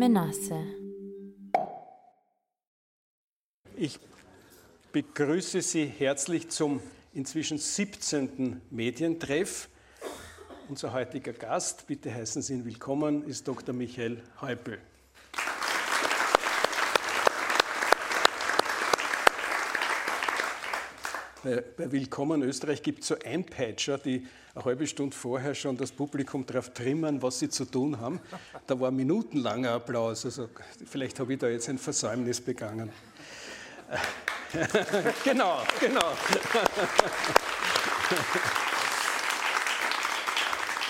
Menasse. Ich begrüße Sie herzlich zum inzwischen 17. Medientreff. Unser heutiger Gast, bitte heißen Sie ihn willkommen, ist Dr. Michael Häupl. Bei, bei Willkommen Österreich gibt es so Einpeitscher, die eine halbe Stunde vorher schon das Publikum darauf trimmen, was sie zu tun haben. Da war minutenlanger Applaus. Also vielleicht habe ich da jetzt ein Versäumnis begangen. genau, genau.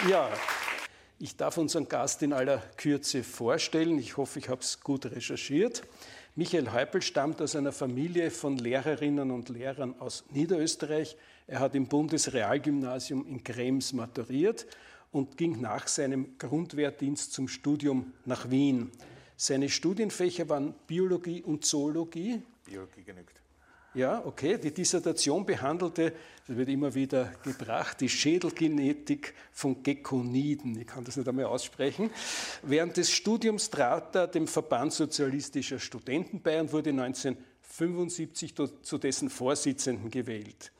ja, ich darf unseren Gast in aller Kürze vorstellen. Ich hoffe, ich habe es gut recherchiert. Michael Häupl stammt aus einer Familie von Lehrerinnen und Lehrern aus Niederösterreich. Er hat im Bundesrealgymnasium in Krems maturiert und ging nach seinem Grundwehrdienst zum Studium nach Wien. Seine Studienfächer waren Biologie und Zoologie. Biologie genügt. Ja, okay. Die Dissertation behandelte, das wird immer wieder gebracht, die Schädelgenetik von Gekoniden. Ich kann das nicht einmal aussprechen. Während des Studiums trat er dem Verband Sozialistischer Studenten bei und wurde 1975 zu dessen Vorsitzenden gewählt.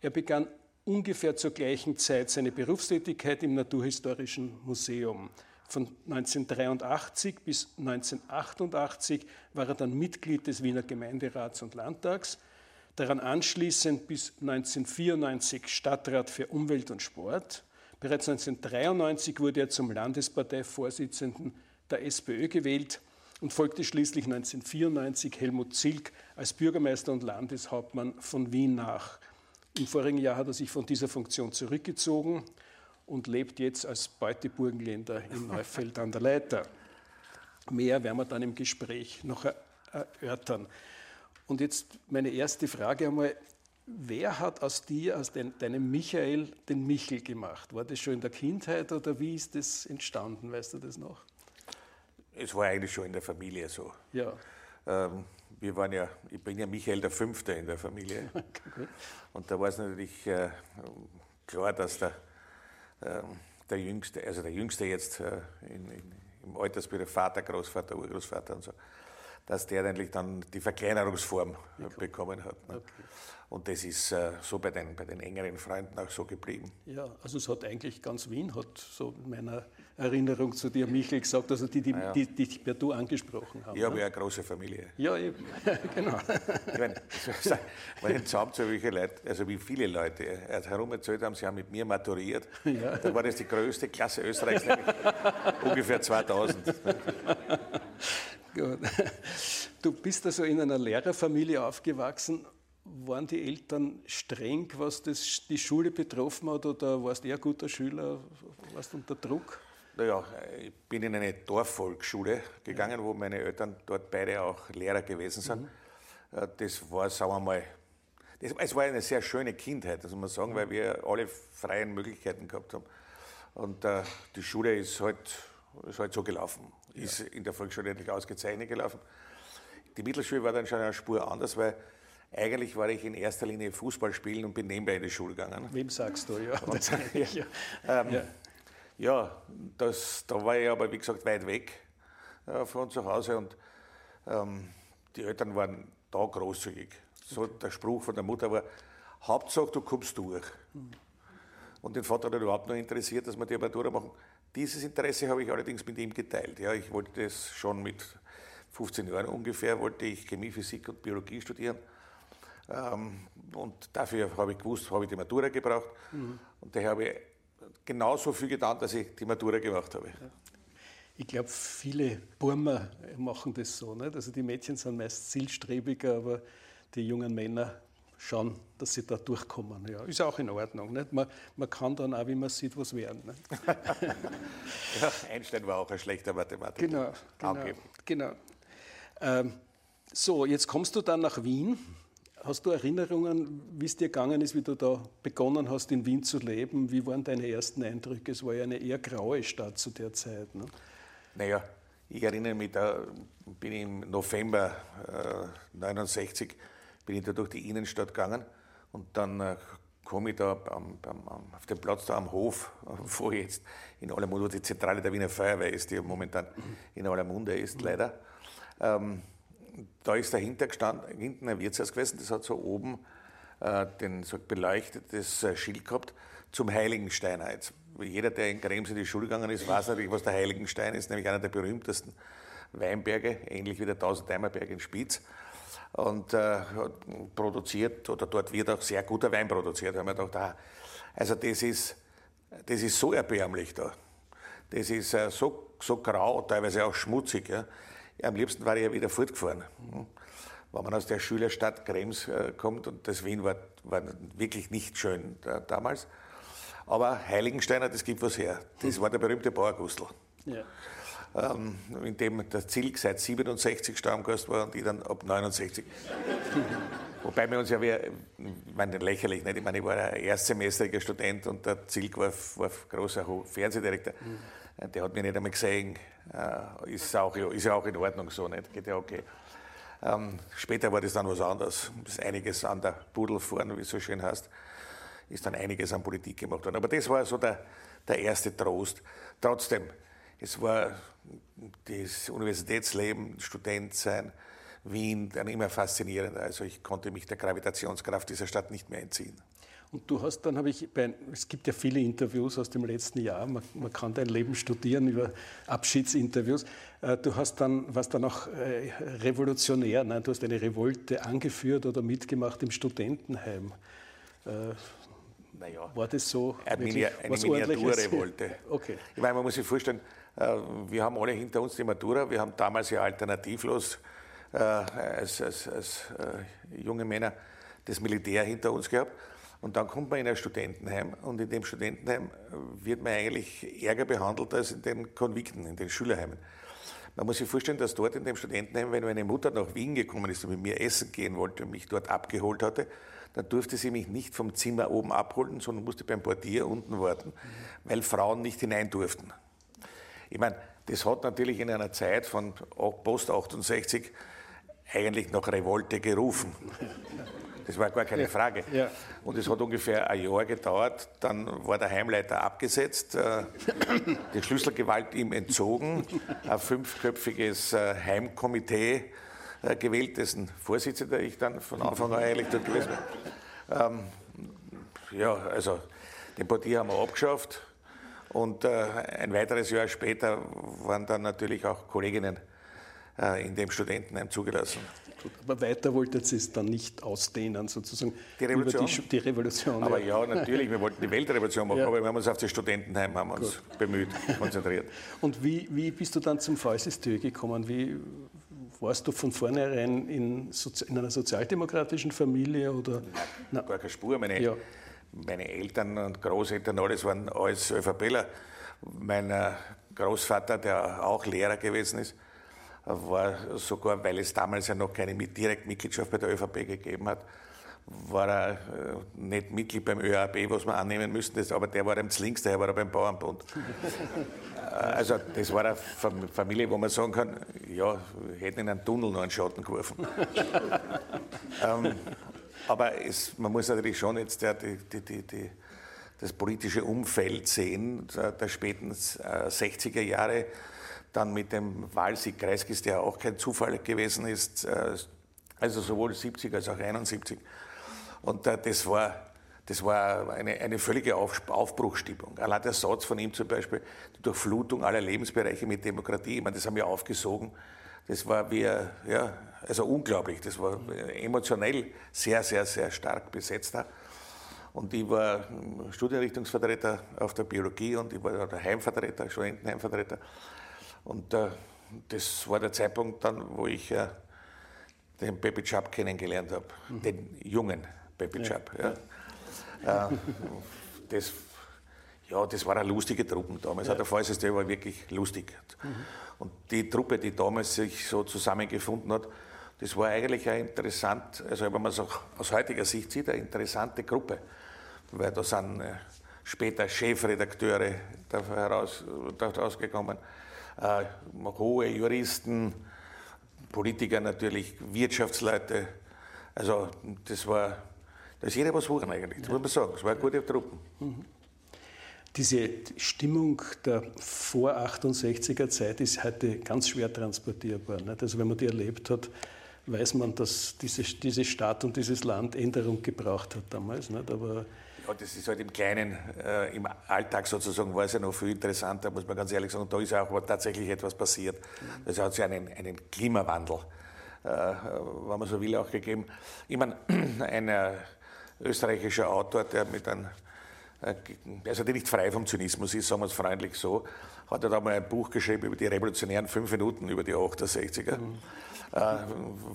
Er begann ungefähr zur gleichen Zeit seine Berufstätigkeit im Naturhistorischen Museum. Von 1983 bis 1988 war er dann Mitglied des Wiener Gemeinderats und Landtags, daran anschließend bis 1994 Stadtrat für Umwelt und Sport. Bereits 1993 wurde er zum Landesparteivorsitzenden der SPÖ gewählt und folgte schließlich 1994 Helmut Zilk als Bürgermeister und Landeshauptmann von Wien nach. Im vorigen Jahr hat er sich von dieser Funktion zurückgezogen und lebt jetzt als Beuteburgenländer in Neufeld an der Leiter. Mehr werden wir dann im Gespräch noch erörtern. Und jetzt meine erste Frage einmal. Wer hat aus dir, aus deinem Michael, den Michel gemacht? War das schon in der Kindheit oder wie ist das entstanden? Weißt du das noch? Es war eigentlich schon in der Familie so. Ja. Ähm, wir waren ja, ich bin ja Michael der Fünfte in der Familie. Okay, und da war es natürlich äh, klar, dass der der Jüngste, also der Jüngste jetzt äh, in, in, im Altersbild, Vater, Großvater, Urgroßvater und so, dass der eigentlich dann die Verkleinerungsform okay. bekommen hat. Ne? Okay. Und das ist äh, so bei den, bei den engeren Freunden auch so geblieben. Ja, also es hat eigentlich ganz Wien, hat so in meiner Erinnerung zu dir, Michael, gesagt, also die, die, ah, ja. die, die dich per Du angesprochen haben. Ich habe ne? ja eine große Familie. Ja, eben. genau. ich meine, wenn ich zusammenzähle, welche Leute, also wie viele Leute herum erzählt haben, sie haben mit mir maturiert, ja. dann war das die größte Klasse Österreichs, ungefähr 2000. Gut. Du bist also in einer Lehrerfamilie aufgewachsen waren die Eltern streng, was das, die Schule betroffen hat, oder warst du eher guter Schüler? Warst du unter Druck? Naja, ich bin in eine Dorfvolksschule gegangen, ja. wo meine Eltern dort beide auch Lehrer gewesen sind. Mhm. Das war, sagen wir mal, das, es war eine sehr schöne Kindheit, das muss man sagen, mhm. weil wir alle freien Möglichkeiten gehabt haben. Und äh, die Schule ist halt, ist halt so gelaufen, ja. ist in der Volksschule endlich ausgezeichnet gelaufen. Die Mittelschule war dann schon eine Spur anders, weil eigentlich war ich in erster Linie Fußball spielen und bin nebenbei in die Schule gegangen. Wem sagst du, ja? Und, ja, ähm, ja. Ja das, da war ich aber, wie gesagt, weit weg äh, von zu Hause und ähm, die Eltern waren da großzügig. So der Spruch von der Mutter war, Hauptsache du kommst durch. Mhm. Und den Vater hat überhaupt nur interessiert, dass wir die Abitur machen. Dieses Interesse habe ich allerdings mit ihm geteilt. Ja, ich wollte das schon mit 15 Jahren ungefähr, wollte ich Chemie, Physik und Biologie studieren. Ähm, und dafür habe ich gewusst, habe ich die Matura gebraucht. Mhm. Und daher habe ich genauso viel getan, dass ich die Matura gemacht habe. Ich glaube, viele Burmer machen das so. Nicht? Also die Mädchen sind meist zielstrebiger, aber die jungen Männer schauen, dass sie da durchkommen. Ja, ist auch in Ordnung. Nicht? Man, man kann dann auch, wie man sieht, was werden. ja, Einstein war auch ein schlechter Mathematiker. Genau, genau. genau. Ähm, so, jetzt kommst du dann nach Wien Hast du Erinnerungen, wie es dir gegangen ist, wie du da begonnen hast, in Wien zu leben? Wie waren deine ersten Eindrücke? Es war ja eine eher graue Stadt zu der Zeit. Ne? Naja, ich erinnere mich, da bin ich im November äh, bin ich da durch die Innenstadt gegangen und dann äh, komme ich da am, am, auf dem Platz da am Hof, wo jetzt in aller Munde, wo die Zentrale der Wiener Feuerwehr ist, die momentan in aller Munde ist, leider. Ähm, da ist dahinter gestanden, hinten ein Wirtshaus gewesen, das hat so oben äh, den so beleuchtetes äh, Schild gehabt zum Heiligenstein. Jetzt, jeder, der in Krems in die Schule gegangen ist, weiß natürlich, was der Heiligenstein ist, nämlich einer der berühmtesten Weinberge, ähnlich wie der Tausendeimerberg in Spitz. Und äh, produziert, oder dort wird auch sehr guter Wein produziert. Haben wir gedacht, ah, also das ist, das ist so erbärmlich da. Das ist äh, so, so grau, teilweise auch schmutzig. Ja. Ja, am liebsten war ich ja wieder fortgefahren. Hm. Wenn man aus der Schülerstadt Krems äh, kommt, und das Wien war, war wirklich nicht schön da, damals. Aber Heiligensteiner, das gibt was her. Das war der berühmte Bauergustl. Ja ähm, in dem der Zilk seit 67 Stammgast war und ich dann ab 69. Wobei wir uns ja, wie, ich meine, lächerlich, nicht? ich meine, ich war ein erstsemestriger Student und der Zilk war, war großer Fernsehdirektor. Mhm. Der hat mich nicht einmal gesehen. Äh, ist, auch, ist ja auch in Ordnung so, nicht? geht ja okay. Ähm, später war das dann was anderes. ist einiges an der Pudel vorne, wie es so schön heißt, ist dann einiges an Politik gemacht worden. Aber das war so der, der erste Trost. Trotzdem, es war das Universitätsleben, Student sein, Wien, dann immer faszinierender. Also ich konnte mich der Gravitationskraft dieser Stadt nicht mehr entziehen. Und du hast dann, habe ich, bei, es gibt ja viele Interviews aus dem letzten Jahr, man, man kann dein Leben studieren über Abschiedsinterviews. Äh, du hast dann, was dann auch äh, revolutionär, nein, du hast eine Revolte angeführt oder mitgemacht im Studentenheim. Äh, naja, war das so? Eine, eine Miniaturrevolte. Okay. Ich meine, man muss sich vorstellen, wir haben alle hinter uns die Matura. Wir haben damals ja alternativlos als, als, als junge Männer das Militär hinter uns gehabt. Und dann kommt man in ein Studentenheim und in dem Studentenheim wird man eigentlich ärger behandelt als in den Konvikten, in den Schülerheimen. Man muss sich vorstellen, dass dort in dem Studentenheim, wenn meine Mutter nach Wien gekommen ist und mit mir essen gehen wollte und mich dort abgeholt hatte, dann durfte sie mich nicht vom Zimmer oben abholen, sondern musste beim Portier unten warten, weil Frauen nicht hinein durften. Ich meine, das hat natürlich in einer Zeit von Post 68 eigentlich nach Revolte gerufen. Das war gar keine Frage. Ja. Und es hat ungefähr ein Jahr gedauert. Dann war der Heimleiter abgesetzt, äh, die Schlüsselgewalt ihm entzogen, ein fünfköpfiges äh, Heimkomitee äh, gewählt, dessen Vorsitzender ich dann von Anfang an eigentlich dort gewesen bin. Ähm, ja, also den Portier haben wir abgeschafft. Und ein weiteres Jahr später waren dann natürlich auch Kolleginnen in dem Studentenheim zugelassen. Aber weiter wolltet ihr es dann nicht ausdehnen, sozusagen. Die Revolution? Die, die, Revolution. Aber ja. natürlich, wir wollten die Weltrevolution machen, ja. aber wir haben uns auf das Studentenheim haben uns bemüht, konzentriert. Und wie, wie bist du dann zum Falsistö gekommen? Wie, warst du von vornherein in, in einer sozialdemokratischen Familie? Oder? Nein, gar keine Spur. Meine, ja meine Eltern und Großeltern, alles waren alles ÖVPler. Mein äh, Großvater, der auch Lehrer gewesen ist, war sogar, weil es damals ja noch keine Direktmitgliedschaft bei der ÖVP gegeben hat, war er äh, nicht Mitglied beim ÖAB, was wir annehmen müssten, aber der war ihm links, der war er beim Bauernbund. also das war eine Familie, wo man sagen kann, ja, hätten in einen Tunnel noch einen Schatten geworfen. ähm, aber es, man muss natürlich schon jetzt ja, die, die, die, das politische Umfeld sehen, der späten 60er äh, Jahre, dann mit dem Wahlsieg Kreiskis, der auch kein Zufall gewesen ist, äh, also sowohl 70 als auch 71. Und äh, das war, das war eine, eine völlige Aufbruchstimmung. Allein der Satz von ihm zum Beispiel, die Durchflutung aller Lebensbereiche mit Demokratie, ich meine, das haben wir aufgesogen. Das war wie, ja, also unglaublich. Das war emotionell sehr, sehr, sehr stark besetzt. Und ich war Studienrichtungsvertreter auf der Biologie und ich war der Heimvertreter, Studentenheimvertreter. Und äh, das war der Zeitpunkt dann, wo ich äh, den Pepe Chap kennengelernt habe, mhm. den jungen Pepe Chap. Ja. Ja. Äh, das, ja, das war eine lustige Truppe damals. Ja. Der Fallsystem war wirklich lustig. Mhm. Und die Truppe, die damals sich so zusammengefunden hat, das war eigentlich eine interessant, also wenn man es auch aus heutiger Sicht sieht, eine interessante Gruppe, weil da sind äh, später Chefredakteure heraus, herausgekommen, äh, hohe Juristen, Politiker natürlich, Wirtschaftsleute. Also das war, Da ist jeder was wuchen eigentlich, das muss man sagen. Es war eine gute Truppe. Mhm. Diese Stimmung der vor 68er Zeit ist heute ganz schwer transportierbar. Nicht? Also wenn man die erlebt hat, weiß man, dass diese, diese Stadt und dieses Land Änderung gebraucht hat damals. Nicht? Aber ja, das ist halt im Kleinen, äh, im Alltag sozusagen, war es ja noch viel interessanter, muss man ganz ehrlich sagen. Da ist ja auch tatsächlich etwas passiert. Mhm. hat ja einen, einen Klimawandel, äh, wenn man so will, auch gegeben. Ich meine, ein äh, österreichischer Autor, der mit einem also der nicht frei vom Zynismus ist, sagen wir es freundlich so, hat er da mal ein Buch geschrieben über die revolutionären fünf Minuten über die 68er. Mhm. Äh,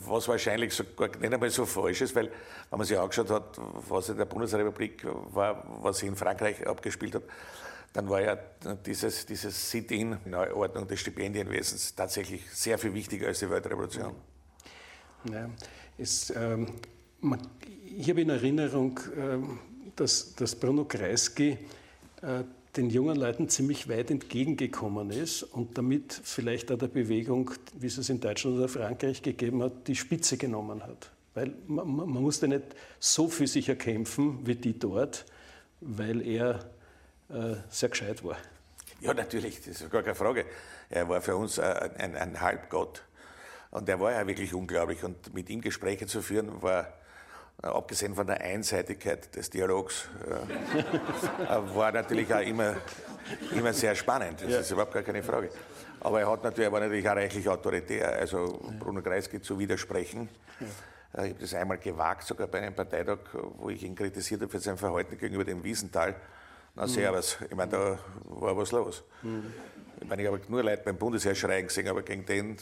was wahrscheinlich so, nicht einmal so falsch ist, weil wenn man sich angeschaut hat, was in der Bundesrepublik war, was sich in Frankreich abgespielt hat, dann war ja dieses, dieses Sit-in, Neuordnung des Stipendienwesens tatsächlich sehr viel wichtiger als die Weltrevolution. Ja, es, ähm, man, ich habe in Erinnerung, ähm, dass, dass Bruno Kreisky äh, den jungen Leuten ziemlich weit entgegengekommen ist und damit vielleicht auch der Bewegung, wie es es in Deutschland oder Frankreich gegeben hat, die Spitze genommen hat. Weil man, man musste nicht so für sich erkämpfen wie die dort, weil er äh, sehr gescheit war. Ja, natürlich, das ist gar keine Frage. Er war für uns ein, ein, ein Halbgott. Und er war ja wirklich unglaublich. Und mit ihm Gespräche zu führen, war äh, abgesehen von der Einseitigkeit des Dialogs, äh, war natürlich auch immer, immer sehr spannend. Das ja. ist überhaupt gar keine Frage. Aber er, hat natürlich, er war natürlich auch reichlich autoritär. Also Bruno Kreisky zu widersprechen. Ja. Äh, ich habe das einmal gewagt, sogar bei einem Parteitag, wo ich ihn kritisiert habe für sein Verhalten gegenüber dem Wiesenthal. Na, mhm. servus. Ich meine, da war was los. Mhm. Ich meine, ich habe nur Leute beim Bundesheer schreien gesehen, aber gegen den, mhm.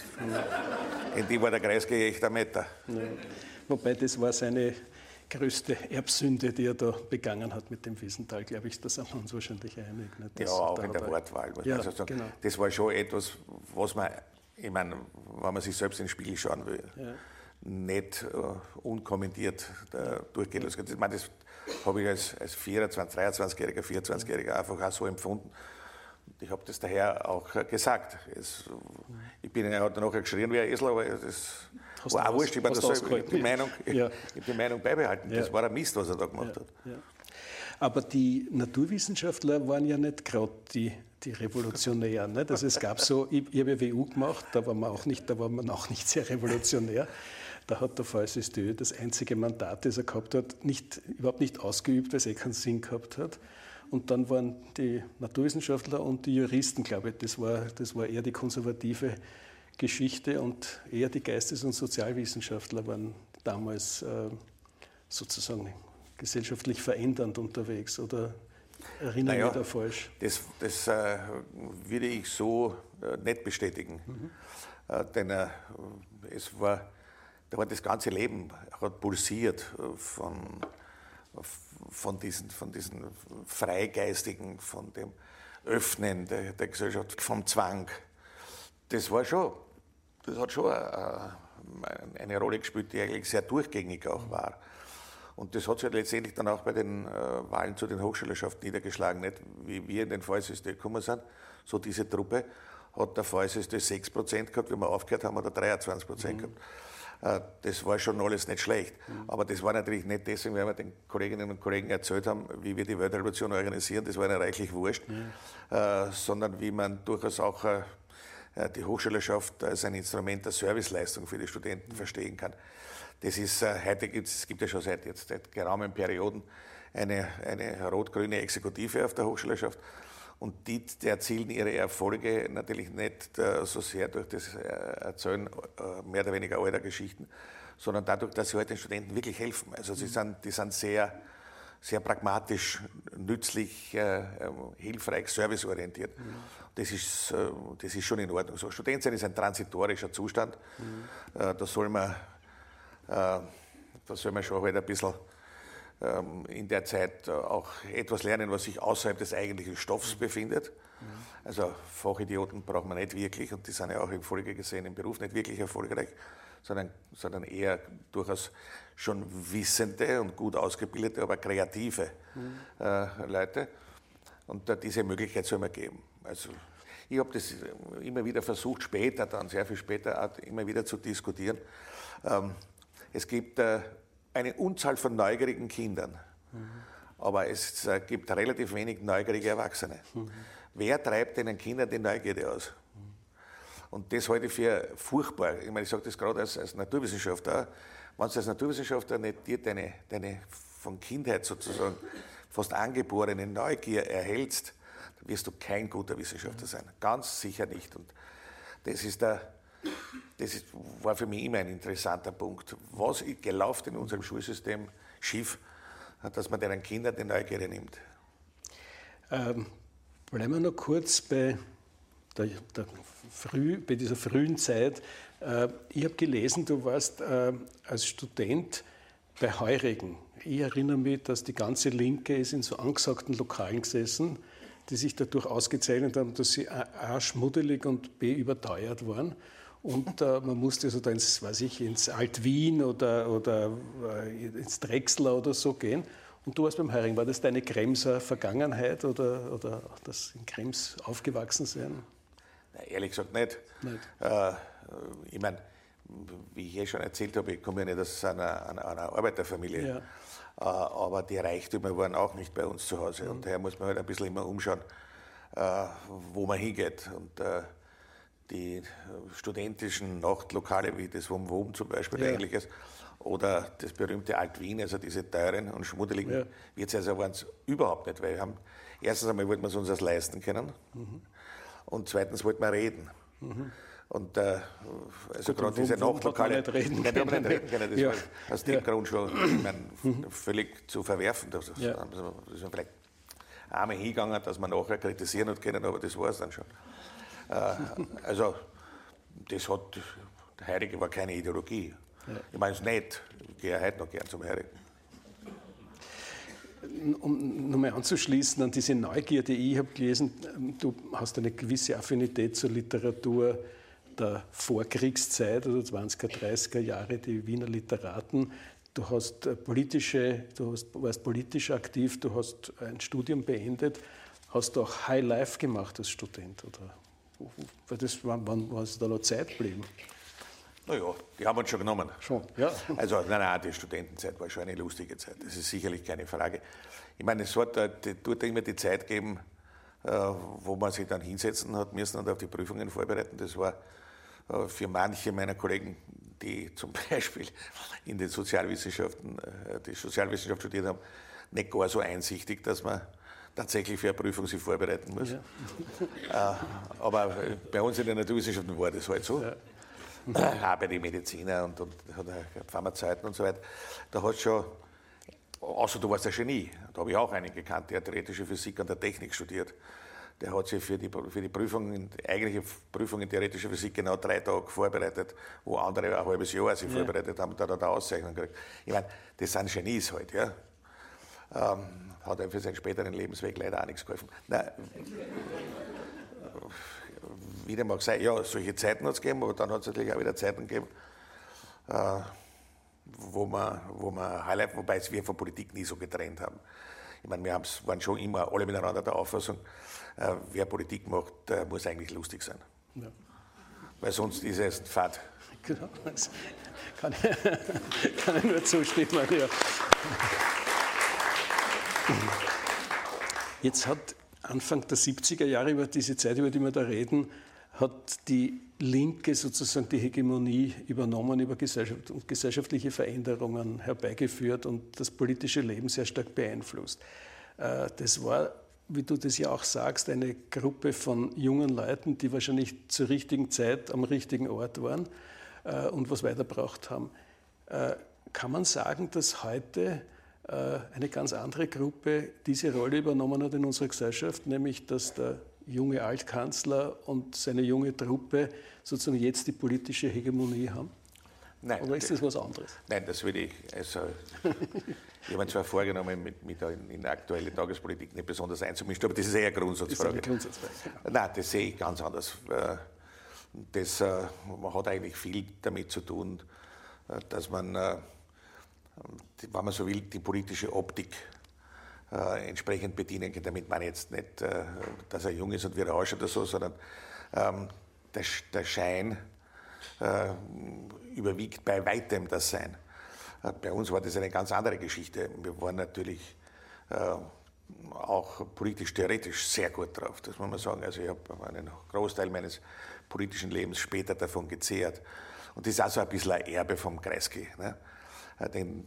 gegen die war der Kreisky echt ein Meter. Ja. Wobei das war seine größte Erbsünde, die er da begangen hat mit dem Wiesenthal, glaube ich, da sind wir uns wahrscheinlich einig. Das, ja, auch in der Wortwahl. Ja, also sagen, genau. Das war schon etwas, was man, ich meine, wenn man sich selbst in den Spiegel schauen will, ja. nicht uh, unkommentiert uh, durchgehen lassen. Ich meine, das habe ich als, als 24, 23-Jähriger, 24-Jähriger einfach auch so empfunden. Ich habe das daher auch gesagt. Es, ich bin, er hat nachher geschrien wie ein Esel, aber das Hast war auch wurscht, ich, das ich, die Meinung, ja. ich die Meinung beibehalten. Ja. Das war ein Mist, was er da gemacht hat. Aber die Naturwissenschaftler waren ja nicht gerade die, die Revolutionären. Nicht? Also es gab so, ich, ich habe ja WU gemacht, da war man auch nicht, da war man auch nicht sehr revolutionär. Da hat der VSSDÖ das einzige Mandat, das er gehabt hat, nicht, überhaupt nicht ausgeübt, weil es eh keinen Sinn gehabt hat. Und dann waren die Naturwissenschaftler und die Juristen, glaube ich, das war, das war eher die konservative Geschichte und eher die Geistes- und Sozialwissenschaftler waren damals äh, sozusagen gesellschaftlich verändernd unterwegs oder erinnere naja, mich da falsch? Das, das äh, würde ich so äh, nicht bestätigen. Mhm. Äh, denn äh, es war, da war das ganze Leben hat pulsiert äh, von, von, diesen, von diesen Freigeistigen, von dem Öffnen der, der Gesellschaft, vom Zwang. Das war schon das hat schon äh, eine Rolle gespielt, die eigentlich sehr durchgängig auch war. Und das hat sich halt letztendlich dann auch bei den äh, Wahlen zu den Hochschulschaften niedergeschlagen. Nicht wie wir in den VSSD gekommen sind, so diese Truppe, hat der VSSD 6% gehabt, wie wir aufgehört haben, oder 23% mhm. gehabt. Äh, das war schon alles nicht schlecht. Mhm. Aber das war natürlich nicht deswegen, weil wir den Kolleginnen und Kollegen erzählt haben, wie wir die Weltrevolution organisieren, das war ihnen reichlich wurscht, mhm. äh, sondern wie man durchaus auch äh, äh, die Hochschülerschaft als ein Instrument der Serviceleistung für die Studenten verstehen kann. Das ist, äh, heute gibt es, gibt ja schon seit jetzt seit geraumen Perioden eine, eine rot-grüne Exekutive auf der Hochschülerschaft. Und die, die, erzielen ihre Erfolge natürlich nicht äh, so sehr durch das Erzählen mehr oder weniger alter Geschichten, sondern dadurch, dass sie heute halt den Studenten wirklich helfen. Also sie sind, die sind sehr, sehr pragmatisch, nützlich, äh, hilfreich, serviceorientiert. Mhm. Das ist, äh, das ist schon in Ordnung. So, Student sein ist ein transitorischer Zustand. Mhm. Äh, da soll man, äh, da soll man schon halt ein bisschen ähm, in der Zeit auch etwas lernen, was sich außerhalb des eigentlichen Stoffs befindet. Also Fachidioten braucht man nicht wirklich und die sind ja auch in Folge gesehen im Beruf nicht wirklich erfolgreich, sondern, sondern eher durchaus schon wissende und gut ausgebildete, aber kreative mhm. äh, Leute. Und äh, diese Möglichkeit soll man geben. Also ich habe das immer wieder versucht, später dann, sehr viel später, immer wieder zu diskutieren. Ähm, es gibt äh, eine Unzahl von neugierigen Kindern, mhm. aber es äh, gibt relativ wenig neugierige Erwachsene. Mhm. Wer treibt den Kindern die Neugierde aus? Und das halte ich für furchtbar. Ich meine, ich sage das gerade als, als Naturwissenschaftler. Wenn du als Naturwissenschaftler nicht dir deine, deine von Kindheit sozusagen fast angeborene Neugier erhältst, dann wirst du kein guter Wissenschaftler sein. Ganz sicher nicht. Und das ist der, das ist, war für mich immer ein interessanter Punkt. Was gelaufen in unserem Schulsystem schief, dass man den Kindern die Neugierde nimmt? Ähm, bleiben wir noch kurz bei, der, der früh, bei dieser frühen Zeit. Äh, ich habe gelesen, du warst äh, als Student bei Heurigen. Ich erinnere mich, dass die ganze Linke ist in so angesagten Lokalen gesessen, die sich dadurch ausgezeichnet haben, dass sie A, schmuddelig und B überteuert waren. Und äh, man musste so da ins, weiß ich, ins Alt-Wien oder, oder äh, ins Drechsler oder so gehen. Und du warst beim Hering. War das deine Kremser Vergangenheit oder, oder das in Krems aufgewachsen sein? Ehrlich gesagt nicht. Äh, ich meine, wie ich eh schon erzählt habe, ich komme ja nicht aus einer, einer, einer Arbeiterfamilie. Ja. Äh, aber die Reichtümer waren auch nicht bei uns zu Hause. Mhm. Und daher muss man halt ein bisschen immer umschauen, äh, wo man hingeht. Und äh, die studentischen Nachtlokale wie das Wum Wum zum Beispiel ja. ähnliches oder das berühmte Alt-Wien, also diese teuren und schmuddeligen ja. Wirtshaus also waren es überhaupt nicht, weil wir haben, erstens einmal wollten wir es uns das leisten können mhm. Und zweitens wollten wir reden. Mhm. Und äh, also gerade diese Nachtlokale, nicht reden nein, können. Nicht reden können, das ja. war aus dem ja. Grund schon ich mein, mhm. völlig zu verwerfen. Das, ja. das ist vielleicht einmal hingegangen, dass man nachher kritisieren hat können, aber das war es dann schon. Äh, also, das hat, der Heilige war keine Ideologie. Ja. Ich meine es nicht, ich gehe heute noch gern zum Heiligen. Um nochmal anzuschließen an diese Neugierde, ich habe gelesen, du hast eine gewisse Affinität zur Literatur der Vorkriegszeit, also 20er, 30er Jahre, die Wiener Literaten. Du hast politische, du hast, warst politisch aktiv, du hast ein Studium beendet. Hast du auch High Life gemacht als Student? Oder das, wann, wann hast du da noch Zeit geblieben? Naja, die haben uns schon genommen. Schon, ja. Also, nein, nein, die Studentenzeit war schon eine lustige Zeit. Das ist sicherlich keine Frage. Ich meine, es hat dort immer die Zeit gegeben, äh, wo man sich dann hinsetzen hat müssen und auf die Prüfungen vorbereiten. Das war äh, für manche meiner Kollegen, die zum Beispiel in den Sozialwissenschaften, äh, die Sozialwissenschaft studiert haben, nicht gar so einsichtig, dass man tatsächlich für eine Prüfung sich vorbereiten muss. Ja. Aber bei uns in den Naturwissenschaften war das halt so. Ja. bei den Mediziner und, und, und Pharmazeuten und so weiter, da hat schon, außer du warst ein Genie, da habe ich auch einen gekannt, der theoretische Physik an der Technik studiert. Der hat sich für die, für die Prüfung, die eigentliche Prüfung in theoretischer Physik genau drei Tage vorbereitet, wo andere ein halbes Jahr sich ja. vorbereitet haben, da hat er eine Auszeichnung gekriegt. Ich meine, das sind Genies halt, ja. Ähm, hat er für seinen späteren Lebensweg leider auch nichts geholfen. Nein, wieder mag sein, ja, solche Zeiten hat es gegeben, aber dann hat es natürlich auch wieder Zeiten gegeben, äh, wo man, wo man Highlight, wobei wir von Politik nie so getrennt haben. Ich meine, wir waren schon immer alle miteinander der Auffassung, äh, wer Politik macht, der muss eigentlich lustig sein. Ja. Weil sonst ist es Fahrt. Genau, das kann, kann ich nur zustimmen. Ja. Jetzt hat Anfang der 70er Jahre, über diese Zeit, über die wir da reden, hat die Linke sozusagen die Hegemonie übernommen über Gesellschaft und gesellschaftliche Veränderungen herbeigeführt und das politische Leben sehr stark beeinflusst. Äh, das war, wie du das ja auch sagst, eine Gruppe von jungen Leuten, die wahrscheinlich zur richtigen Zeit am richtigen Ort waren äh, und was weiterbraucht haben. Äh, kann man sagen, dass heute eine ganz andere Gruppe diese Rolle übernommen hat in unserer Gesellschaft, nämlich dass der junge Altkanzler und seine junge Truppe sozusagen jetzt die politische Hegemonie haben? Nein. Oder ist das was anderes? Nein, das würde ich, also, ich habe mir zwar vorgenommen, mich mit in, in aktuelle Tagespolitik nicht besonders einzumischen, aber das ist eher eine Grundsatzfrage. Das Grundsatzfrage genau. Nein, das sehe ich ganz anders. Äh, das äh, man hat eigentlich viel damit zu tun, äh, dass man, wenn man so will, die politische Optik äh, entsprechend bedienen kann. Damit meine ich jetzt nicht, äh, dass er jung ist und wir rauschen oder so, sondern ähm, der, der, Schein äh, überwiegt bei weitem das Sein. Bei uns war das eine ganz andere Geschichte. Wir waren natürlich äh, auch politisch-theoretisch sehr gut drauf, das muss man sagen. Also ich habe einen Großteil meines politischen Lebens später davon gezehrt. Und das ist auch so ein bisschen ein Erbe vom Kreisky. Ne? Äh, den,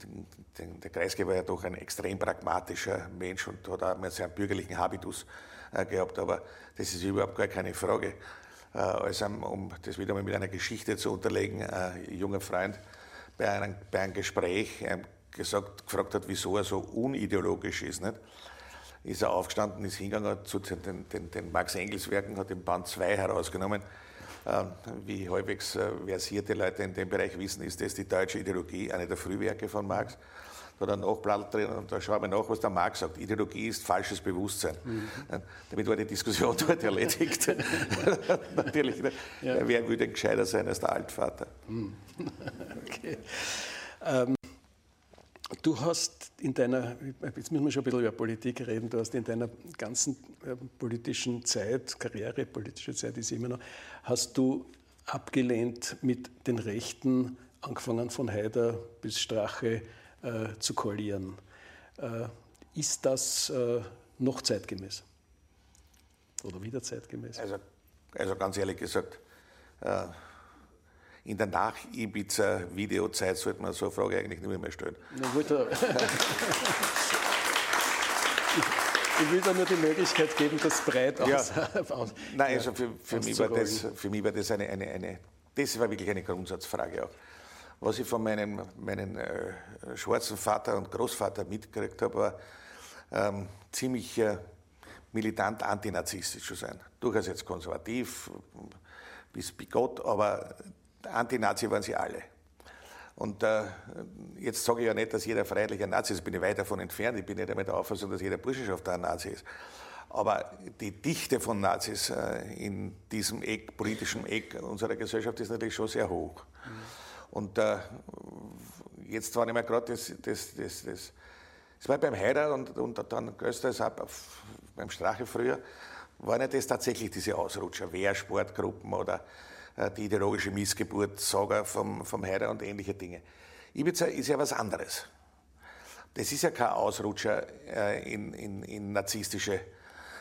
den, der Kreisky war ja doch ein extrem pragmatischer Mensch und hat auch einen sehr bürgerlichen Habitus äh, gehabt, aber das ist überhaupt gar keine Frage. Äh, also, um das wieder mal mit einer Geschichte zu unterlegen, ein junger Freund bei einem, bei einem Gespräch gesagt, gefragt hat, wieso er so unideologisch ist. Nicht? Ist er aufgestanden, ist hingegangen zu den, den, Max Engels Werken, hat den Band 2 herausgenommen. Ähm, wie halbwegs äh, versierte Leute in dem Bereich wissen, ist das die deutsche Ideologie, eine der Frühwerke von Marx. Da er Nachblatt drin und da schauen wir nach, was der Marx sagt. Ideologie ist falsches Bewusstsein. Mhm. Damit war die Diskussion dort erledigt. Natürlich, ja. wer würde gescheiter sein als der Altvater? Mhm. okay. Ähm, Du hast in deiner, jetzt müssen wir schon ein bisschen über Politik reden, du hast in deiner ganzen äh, politischen Zeit, Karriere, politische Zeit ist immer noch, hast du abgelehnt, mit den Rechten, angefangen von Haider bis Strache, äh, zu koalieren. Äh, ist das äh, noch zeitgemäß? Oder wieder zeitgemäß? Also, also ganz ehrlich gesagt, äh, in der Nach-Ibiza-Videozeit sollte man so eine Frage eigentlich nicht mehr stellen. Na gut, ich, will da nur die Möglichkeit geben, das breit ja. aus, Nein, also für, für, mich war das, für mich war das eine, eine, eine, das war wirklich eine Grundsatzfrage auch. Was ich von meinem, meinem äh, schwarzen Vater und Großvater mitgekriegt habe, war ähm, ziemlich äh, militant antinazistisch zu sein. Durchaus jetzt konservativ, bis bigott, aber Anti-Nazi waren sie alle. Und äh, jetzt sage ich ja nicht, dass jeder freiheitlicher Nazi ist, bin ich weit davon entfernt. Ich bin nicht damit der Auffassung, dass jeder Burschenschaft ein Nazi ist. Aber die Dichte von Nazis äh, in diesem Eck, politischen Eck unserer Gesellschaft ist natürlich schon sehr hoch. Mhm. Und äh, jetzt war ich mir gerade das, das, das, das, das war beim Heider und, und dann größtenteils auch beim Strache früher, waren ja das tatsächlich diese Ausrutscher, Wehrsportgruppen oder die ideologische Missgeburt, Saga vom, vom Heider und ähnliche Dinge. Ibiza ist ja was anderes. Das ist ja kein Ausrutscher äh, in, in, in narzisstische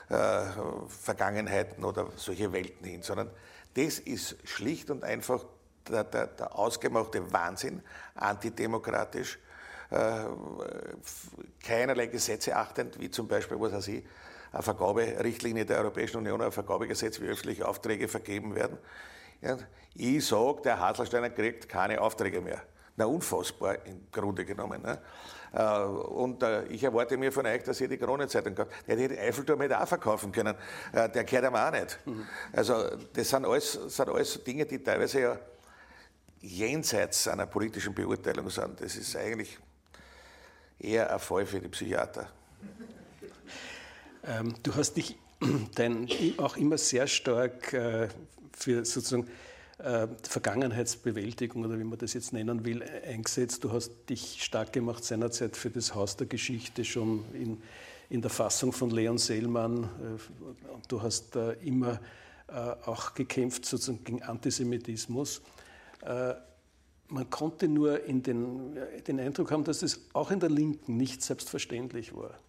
äh, Vergangenheiten oder solche Welten hin, sondern das ist schlicht und einfach der, der, der ausgemachte Wahnsinn, antidemokratisch, äh, keinerlei Gesetze achtend, wie zum Beispiel, was weiß ich, eine Vergaberichtlinie der Europäischen Union, ein Vergabegesetz, wie öffentliche Aufträge vergeben werden. Ja, ich sage, der Haselsteiner kriegt keine Aufträge mehr. Na, unfassbar im Grunde genommen. Ne? Äh, und äh, ich erwarte mir von euch, dass ihr die Kronenzeitung kauft. Der hätte den Eiffelturm hätte auch verkaufen können. Äh, der gehört ihm auch nicht. Mhm. Also, das sind alles, sind alles Dinge, die teilweise ja jenseits einer politischen Beurteilung sind. Das ist eigentlich eher ein Fall für die Psychiater. Ähm, du hast dich dein, auch immer sehr stark äh, für sozusagen äh, Vergangenheitsbewältigung oder wie man das jetzt nennen will, eingesetzt. Du hast dich stark gemacht seinerzeit für das Haus der Geschichte schon in, in der Fassung von Leon Sellmann. Äh, du hast äh, immer äh, auch gekämpft sozusagen gegen Antisemitismus. Äh, man konnte nur in den, den Eindruck haben, dass es auch in der Linken nicht selbstverständlich war.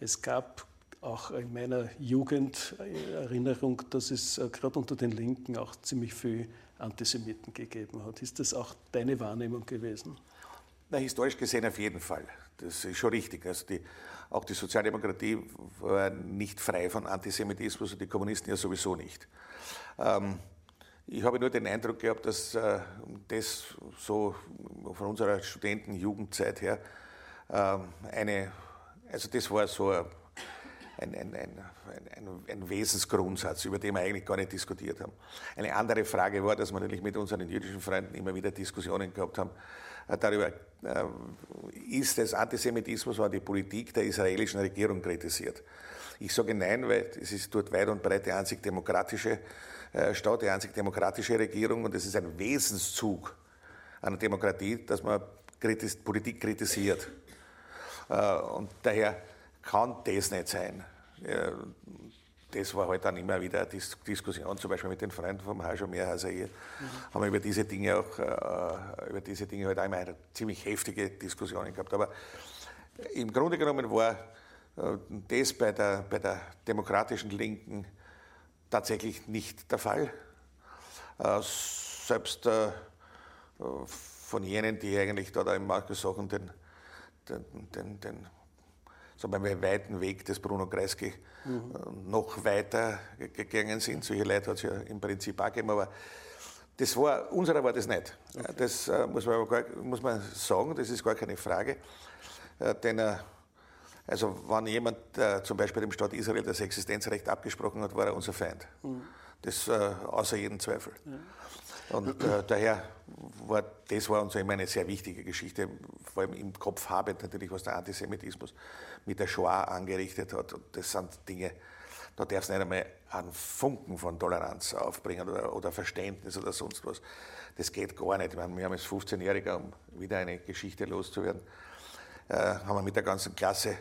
Es gab auch in meiner Jugend Erinnerung, dass es äh, gerade unter den Linken auch ziemlich viel Antisemiten gegeben hat. Ist das auch deine Wahrnehmung gewesen? Na, historisch gesehen auf jeden Fall. Das ist schon richtig. Also die, auch die Sozialdemokratie war nicht frei von Antisemitismus und die Kommunisten ja sowieso nicht. Ähm, ich habe nur den Eindruck gehabt, dass äh, das so von unserer Studentenjugendzeit her äh, eine, also das war so ein ein, ein, ein, ein, Wesensgrundsatz, über den wir eigentlich gar nicht diskutiert haben. Eine andere Frage war, dass wir natürlich mit unseren jüdischen Freunden immer wieder Diskussionen gehabt haben äh, darüber, äh, ist es Antisemitismus, wenn die Politik der israelischen Regierung kritisiert. Ich sage nein, weil es ist dort weit und breit die einzig demokratische äh, Staat, die einzig demokratische Regierung und es ist ein Wesenszug einer Demokratie, dass man Politik kritisiert. Und daher kann das nicht sein. Das war halt dann immer wieder eine Dis Diskussion, zum Beispiel mit den Freunden vom Hajo Mehrhauser hier, mhm. haben wir über diese Dinge auch, äh, über diese Dinge halt einmal eine ziemlich heftige Diskussion gehabt. Aber im Grunde genommen war äh, das bei der, bei der demokratischen Linken tatsächlich nicht der Fall. Äh, selbst äh, von jenen, die eigentlich da, im Markus Sachen den, den, den, den sagen wir, weiten Weg des Bruno Kreisky mhm. noch weiter gegangen sind. Solche Leute hat es ja im Prinzip auch gegeben, aber das war, unserer war das nicht. Okay. Das muss, man gar, muss man sagen, das ist gar keine Frage. Denn also wenn jemand äh, zum Beispiel dem Staat Israel das Existenzrecht abgesprochen hat, war er unser Feind. Mhm. Das äh, außer jedem Zweifel. Ja. Und äh, daher war das war uns immer eine sehr wichtige Geschichte, vor allem im Kopf habend natürlich, was der Antisemitismus mit der Shoah angerichtet hat. Und das sind Dinge, da darf es nicht einmal einen Funken von Toleranz aufbringen oder, oder, Verständnis oder sonst was. Das geht gar nicht. Ich meine, wir haben als 15-Jähriger, um wieder eine Geschichte loszuwerden, äh, haben wir mit der ganzen Klasse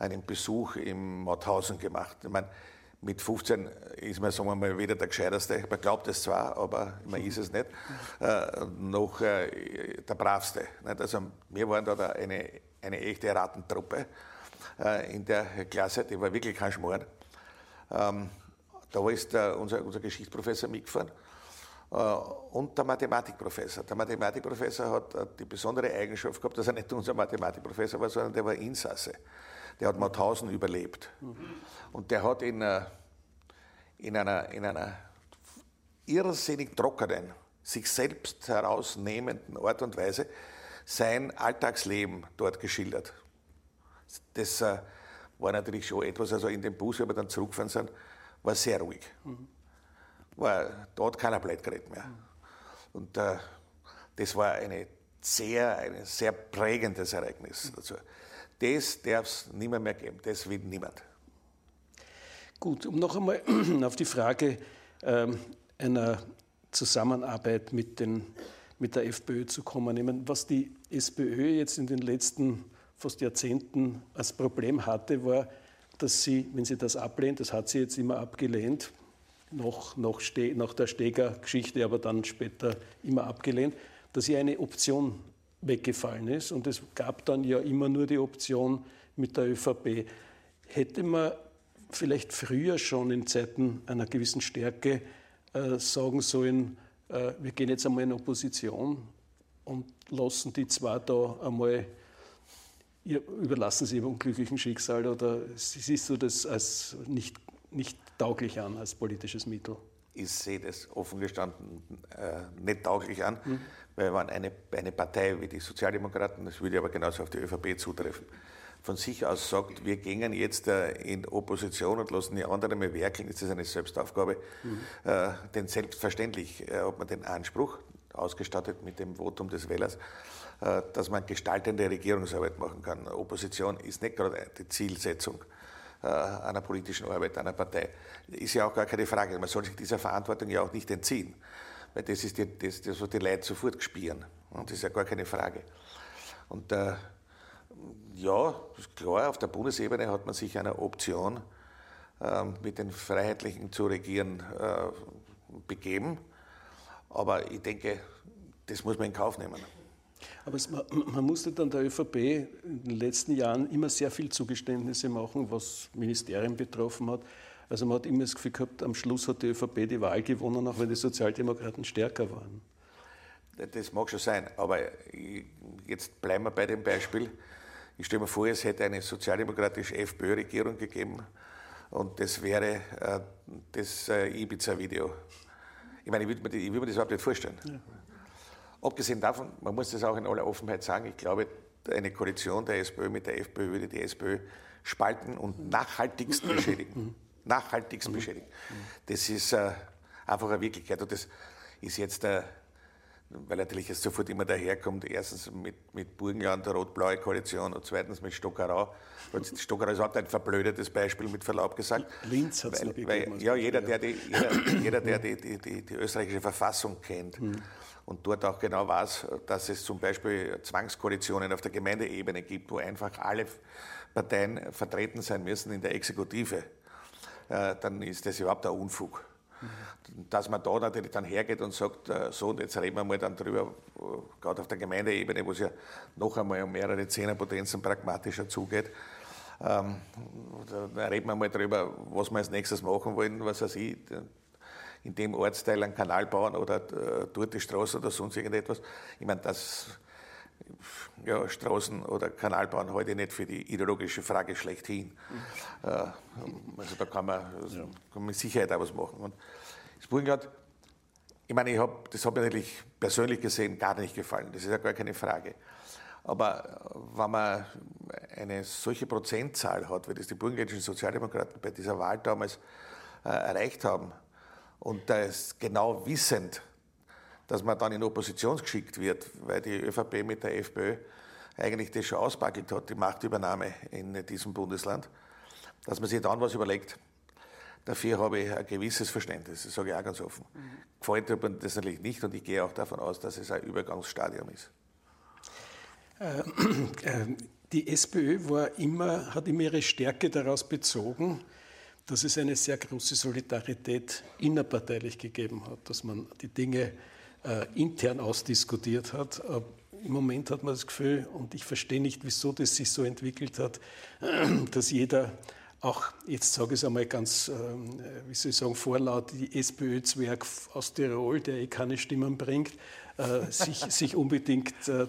einen Besuch im Mauthausen gemacht. Ich meine, mit 15 ist man, sagen wir mal, weder der Gescheiterste, man glaubt es zwar, aber man ist es nicht, äh, noch äh, der Bravste. Nicht? Also wir waren da eine, eine echte Ratentruppe äh, in der Klasse, die war wirklich kein Schmarrn. Ähm, da ist der, unser, unser Geschichtsprofessor mitgefahren äh, und der Mathematikprofessor. Der Mathematikprofessor hat äh, die besondere Eigenschaft gehabt, dass er nicht unser Mathematikprofessor war, sondern der war Insasse der hat Mauthausen überlebt. Und der hat in, äh, in, einer, in einer irrsinnig trockenen, sich selbst herausnehmenden Art und Weise sein Alltagsleben dort geschildert. Das äh, war natürlich schon etwas, also in dem Bus, wo wir dann zurückgefahren sind, war sehr ruhig. War, da hat keiner geredet mehr. Und äh, das war eine sehr, ein sehr prägendes Ereignis. Also, das darf es nimmer mehr geben. Das will niemand. Gut, um noch einmal auf die Frage ähm, einer Zusammenarbeit mit, den, mit der FPÖ zu kommen. Ich meine, was die SPÖ jetzt in den letzten fast Jahrzehnten als Problem hatte, war, dass sie, wenn sie das ablehnt, das hat sie jetzt immer abgelehnt, noch, noch nach der Steger-Geschichte, aber dann später immer abgelehnt, dass sie eine Option weggefallen ist. Und es gab dann ja immer nur die Option mit der ÖVP. Hätte man vielleicht früher schon in Zeiten einer gewissen Stärke äh, sagen sollen, äh, wir gehen jetzt einmal in Opposition und lassen die zwar da einmal, überlassen sie ihrem unglücklichen Schicksal oder siehst du das als nicht, nicht tauglich an als politisches Mittel? Ich sehe das offen gestanden äh, nicht tauglich an, mhm weil wenn eine, eine Partei wie die Sozialdemokraten, das würde aber genauso auf die ÖVP zutreffen, von sich aus sagt, wir gehen jetzt äh, in Opposition und lassen die anderen mal werkeln, ist das eine Selbstaufgabe. Mhm. Denn selbstverständlich äh, hat man den Anspruch, ausgestattet mit dem Votum des Wählers, dass man gestaltende Regierungsarbeit machen kann. Opposition ist nicht gerade die Zielsetzung einer politischen Arbeit einer Partei. Ist ja auch gar keine Frage. Man soll sich dieser Verantwortung ja auch nicht entziehen. Weil das ist die, das, das was die Leute sofort spüren. Und das ist ja gar keine Frage. Und äh, ja, klar, auf der Bundesebene hat man sich einer Option, äh, mit den Freiheitlichen zu regieren, äh, begeben. Aber ich denke, das muss man in Kauf nehmen. Aber es, man, man, musste dann der ÖVP in den letzten Jahren immer sehr viel Zugeständnisse machen, was Ministerien betroffen hat. Also man hat immer das Gefühl gehabt, am Schluss hat die ÖVP die Wahl gewonnen, auch wenn die Sozialdemokraten stärker waren. Das mag schon sein, aber jetzt bleiben wir bei dem Beispiel. Ich stelle mir vor, es hätte eine sozialdemokratische FPÖ-Regierung gegeben und das wäre äh, das äh, Ibiza-Video. Ich meine, ich würde mir, das überhaupt nicht vorstellen. Ja. Abgesehen davon, man muss das auch in aller Offenheit sagen, ich glaube, eine Koalition der SPÖ mit der FPÖ würde die SPÖ spalten und nachhaltigst beschädigen nachhaltigst mhm. beschädigen. Das ist äh, einfach eine Wirklichkeit. Und das ist jetzt, äh, weil natürlich jetzt sofort immer daherkommt, erstens mit, mit Burgenland, der rot-blaue Koalition und zweitens mit Stockerau. Stockerau ist auch ein verblödetes Beispiel, mit Verlaub gesagt. Linz hat es noch gegeben. Ja, jeder, der, die, jeder, jeder, der die, die, die, die österreichische Verfassung kennt, mhm und dort auch genau weiß, dass es zum Beispiel Zwangskoalitionen auf der Gemeindeebene gibt, wo einfach alle Parteien vertreten sein müssen in der Exekutive äh, dann ist das überhaupt ein Unfug. Dass man da natürlich dann hergeht und sagt, äh, so, und jetzt reden wir mal dann drüber, gerade auf der Gemeindeebene, wo es ja noch einmal um mehrere Zehnerpotenzen pragmatischer zugeht, ähm, da reden wir mal drüber, was wir als nächstes machen wollen, was weiß ich, in dem Ortsteil einen Kanal bauen oder äh, dort die Straße oder sonst irgendetwas. Ich meine, das ja, Straßen- oder Kanalbauen halte ich nicht für die ideologische Frage schlechthin. Mhm. also da kann man, ja. kann man mit Sicherheit auch was machen. Und das Burgenland, ich meine, ich hab, das hat mir natürlich persönlich gesehen gar nicht gefallen. Das ist ja gar keine Frage. Aber wenn man eine solche Prozentzahl hat, wie das die burgenländischen Sozialdemokraten bei dieser Wahl damals äh, erreicht haben, und das genau wissend, dass man dann in Opposition geschickt wird, weil die ÖVP mit der FPÖ eigentlich das schon ausbackelt hat, die Machtübernahme in diesem Bundesland, dass man sich dann was überlegt. Dafür habe ich ein gewisses Verständnis, das sage ich auch ganz offen. Mhm. Gefällt mir das natürlich nicht und ich gehe auch davon aus, dass es ein Übergangsstadium ist. Äh, äh, die SPÖ war immer, hat immer ihre Stärke daraus bezogen, dass es eine sehr große Solidarität innerparteilich gegeben hat, dass man die Dinge äh, intern ausdiskutiert hat. Äh, Im Moment hat man das Gefühl, und ich verstehe nicht, wieso das sich so entwickelt hat, dass jeder auch, jetzt sage ich es einmal ganz, ähm, wie soll ich sagen, vorlaut, die SPÖ-Zwerg aus Tirol, der eh keine Stimmen bringt, äh, sich, sich unbedingt äh,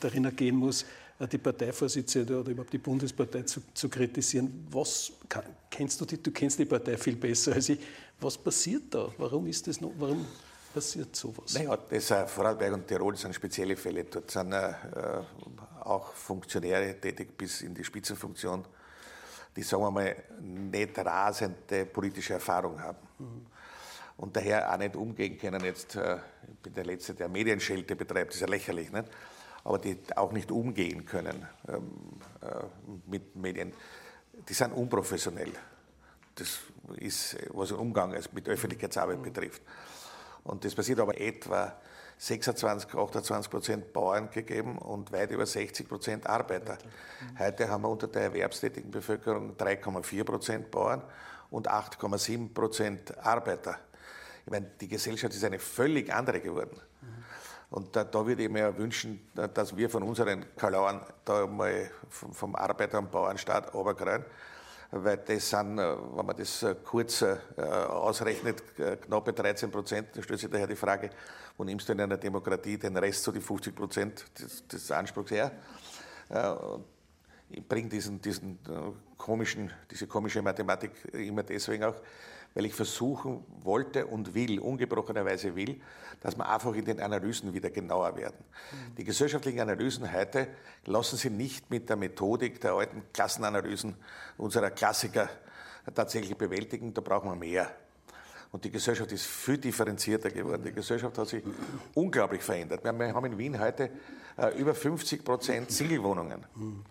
darin ergehen muss, äh, die Parteivorsitzende oder überhaupt die Bundespartei zu, zu kritisieren. Was kann, kennst du die? Du kennst die Partei viel besser als ich. Was passiert da? Warum ist das noch? Warum passiert sowas? Naja, das, äh, Vorarlberg und Tirol sind spezielle Fälle. Dort sind äh, auch Funktionäre tätig bis in die Spitzenfunktion, die, sagen wir mal, nicht rasende politische Erfahrung haben. Mhm. Und daher auch nicht umgehen können. Jetzt, äh, ich bin der Letzte, der Medienschelte betreibt, das ist ja lächerlich, nicht? aber die auch nicht umgehen können ähm, äh, mit Medien. Die sind unprofessionell. Das ist, was den Umgang mit Öffentlichkeitsarbeit mhm. betrifft. Und das passiert aber etwa 26, 28 Prozent Bauern gegeben und weit über 60 Prozent Arbeiter. Mhm. Heute haben wir unter der erwerbstätigen Bevölkerung 3,4 Prozent Bauern und 8,7 Prozent Arbeiter. Ich meine, die Gesellschaft ist eine völlig andere geworden. Mhm. Und da, da würde ich mir wünschen, dass wir von unseren Kalauern da mal vom, vom Arbeiter- und Bauernstaat runterkriegen weil das sind, äh, wenn man das äh, kurz äh, ausrechnet, knappe 13 Prozent. Da stellt sich daher die Frage, wo nimmst du in einer Demokratie den Rest, so die 50 Prozent des, des Anspruchs her? Ich bringe diesen, diesen komischen, diese komische Mathematik immer deswegen auch, weil ich versuchen wollte und will, ungebrochenerweise will, dass wir einfach in den Analysen wieder genauer werden. Mhm. Die gesellschaftlichen Analysen heute lassen sich nicht mit der Methodik der alten Klassenanalysen unserer Klassiker tatsächlich bewältigen, da brauchen wir mehr. Und die Gesellschaft ist viel differenzierter geworden. Die Gesellschaft hat sich unglaublich verändert. Wir haben in Wien heute äh, über 50 Prozent Singlewohnungen. Mhm.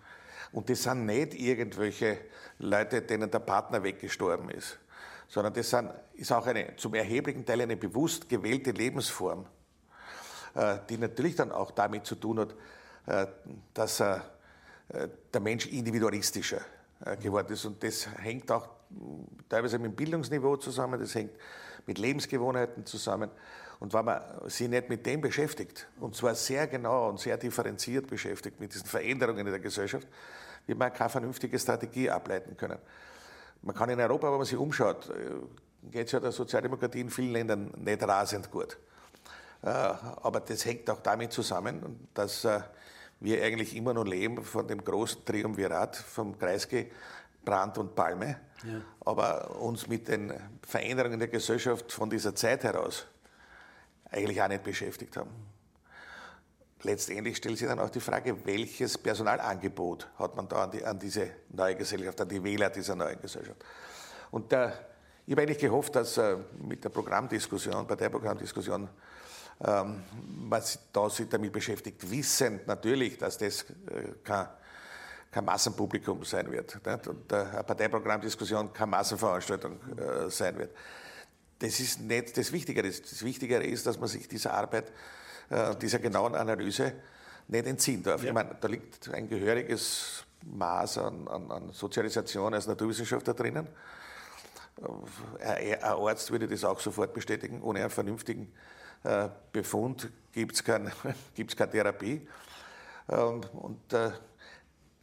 Und das sind nicht irgendwelche Leute, denen der Partner weggestorben ist sondern das sind, ist auch eine, zum erheblichen Teil eine bewusst gewählte Lebensform, äh, die natürlich dann auch damit zu tun hat, äh, dass äh, der Mensch individualistischer geworden ist. Und das hängt auch teilweise mit dem Bildungsniveau zusammen, das hängt mit Lebensgewohnheiten zusammen. Und wenn man sich nicht mit dem beschäftigt, und zwar sehr genau und sehr differenziert beschäftigt mit diesen Veränderungen in der Gesellschaft, wird man keine vernünftige Strategie ableiten können. Man kann in Europa, wenn man sich umschaut, äh, geht es ja der Sozialdemokratie in vielen Ländern nicht rasend gut. Äh, aber das hängt auch damit zusammen, dass äh, wir eigentlich immer noch leben von dem großen Triumvirat vom Kreisky, Brandt und Palme, ja. aber uns mit den Veränderungen der Gesellschaft von dieser Zeit heraus eigentlich auch nicht beschäftigt haben letztendlich stellt sich dann auch die Frage, welches Personalangebot hat man da an, die, an diese neue Gesellschaft, an die Wähler dieser neuen Gesellschaft. Und äh, ich habe eigentlich gehofft, dass äh, mit der Programmdiskussion, Parteiprogrammdiskussion, ähm, man da sich damit beschäftigt, wissend natürlich, dass das äh, kein, kein Massenpublikum sein wird nicht? und äh, eine Parteiprogrammdiskussion keine Massenveranstaltung äh, sein wird. Das ist nicht das Wichtigere. Das Wichtigere ist, dass man sich dieser Arbeit äh, dieser genauen Analyse nicht entziehen darf. Ja. Ich meine, da liegt ein gehöriges Maß an, an, an Sozialisation als Naturwissenschaftler drinnen. ein Arzt würde das auch sofort bestätigen, ohne einen vernünftigen äh, Befund gibt es kein, keine Therapie. Ähm, und äh,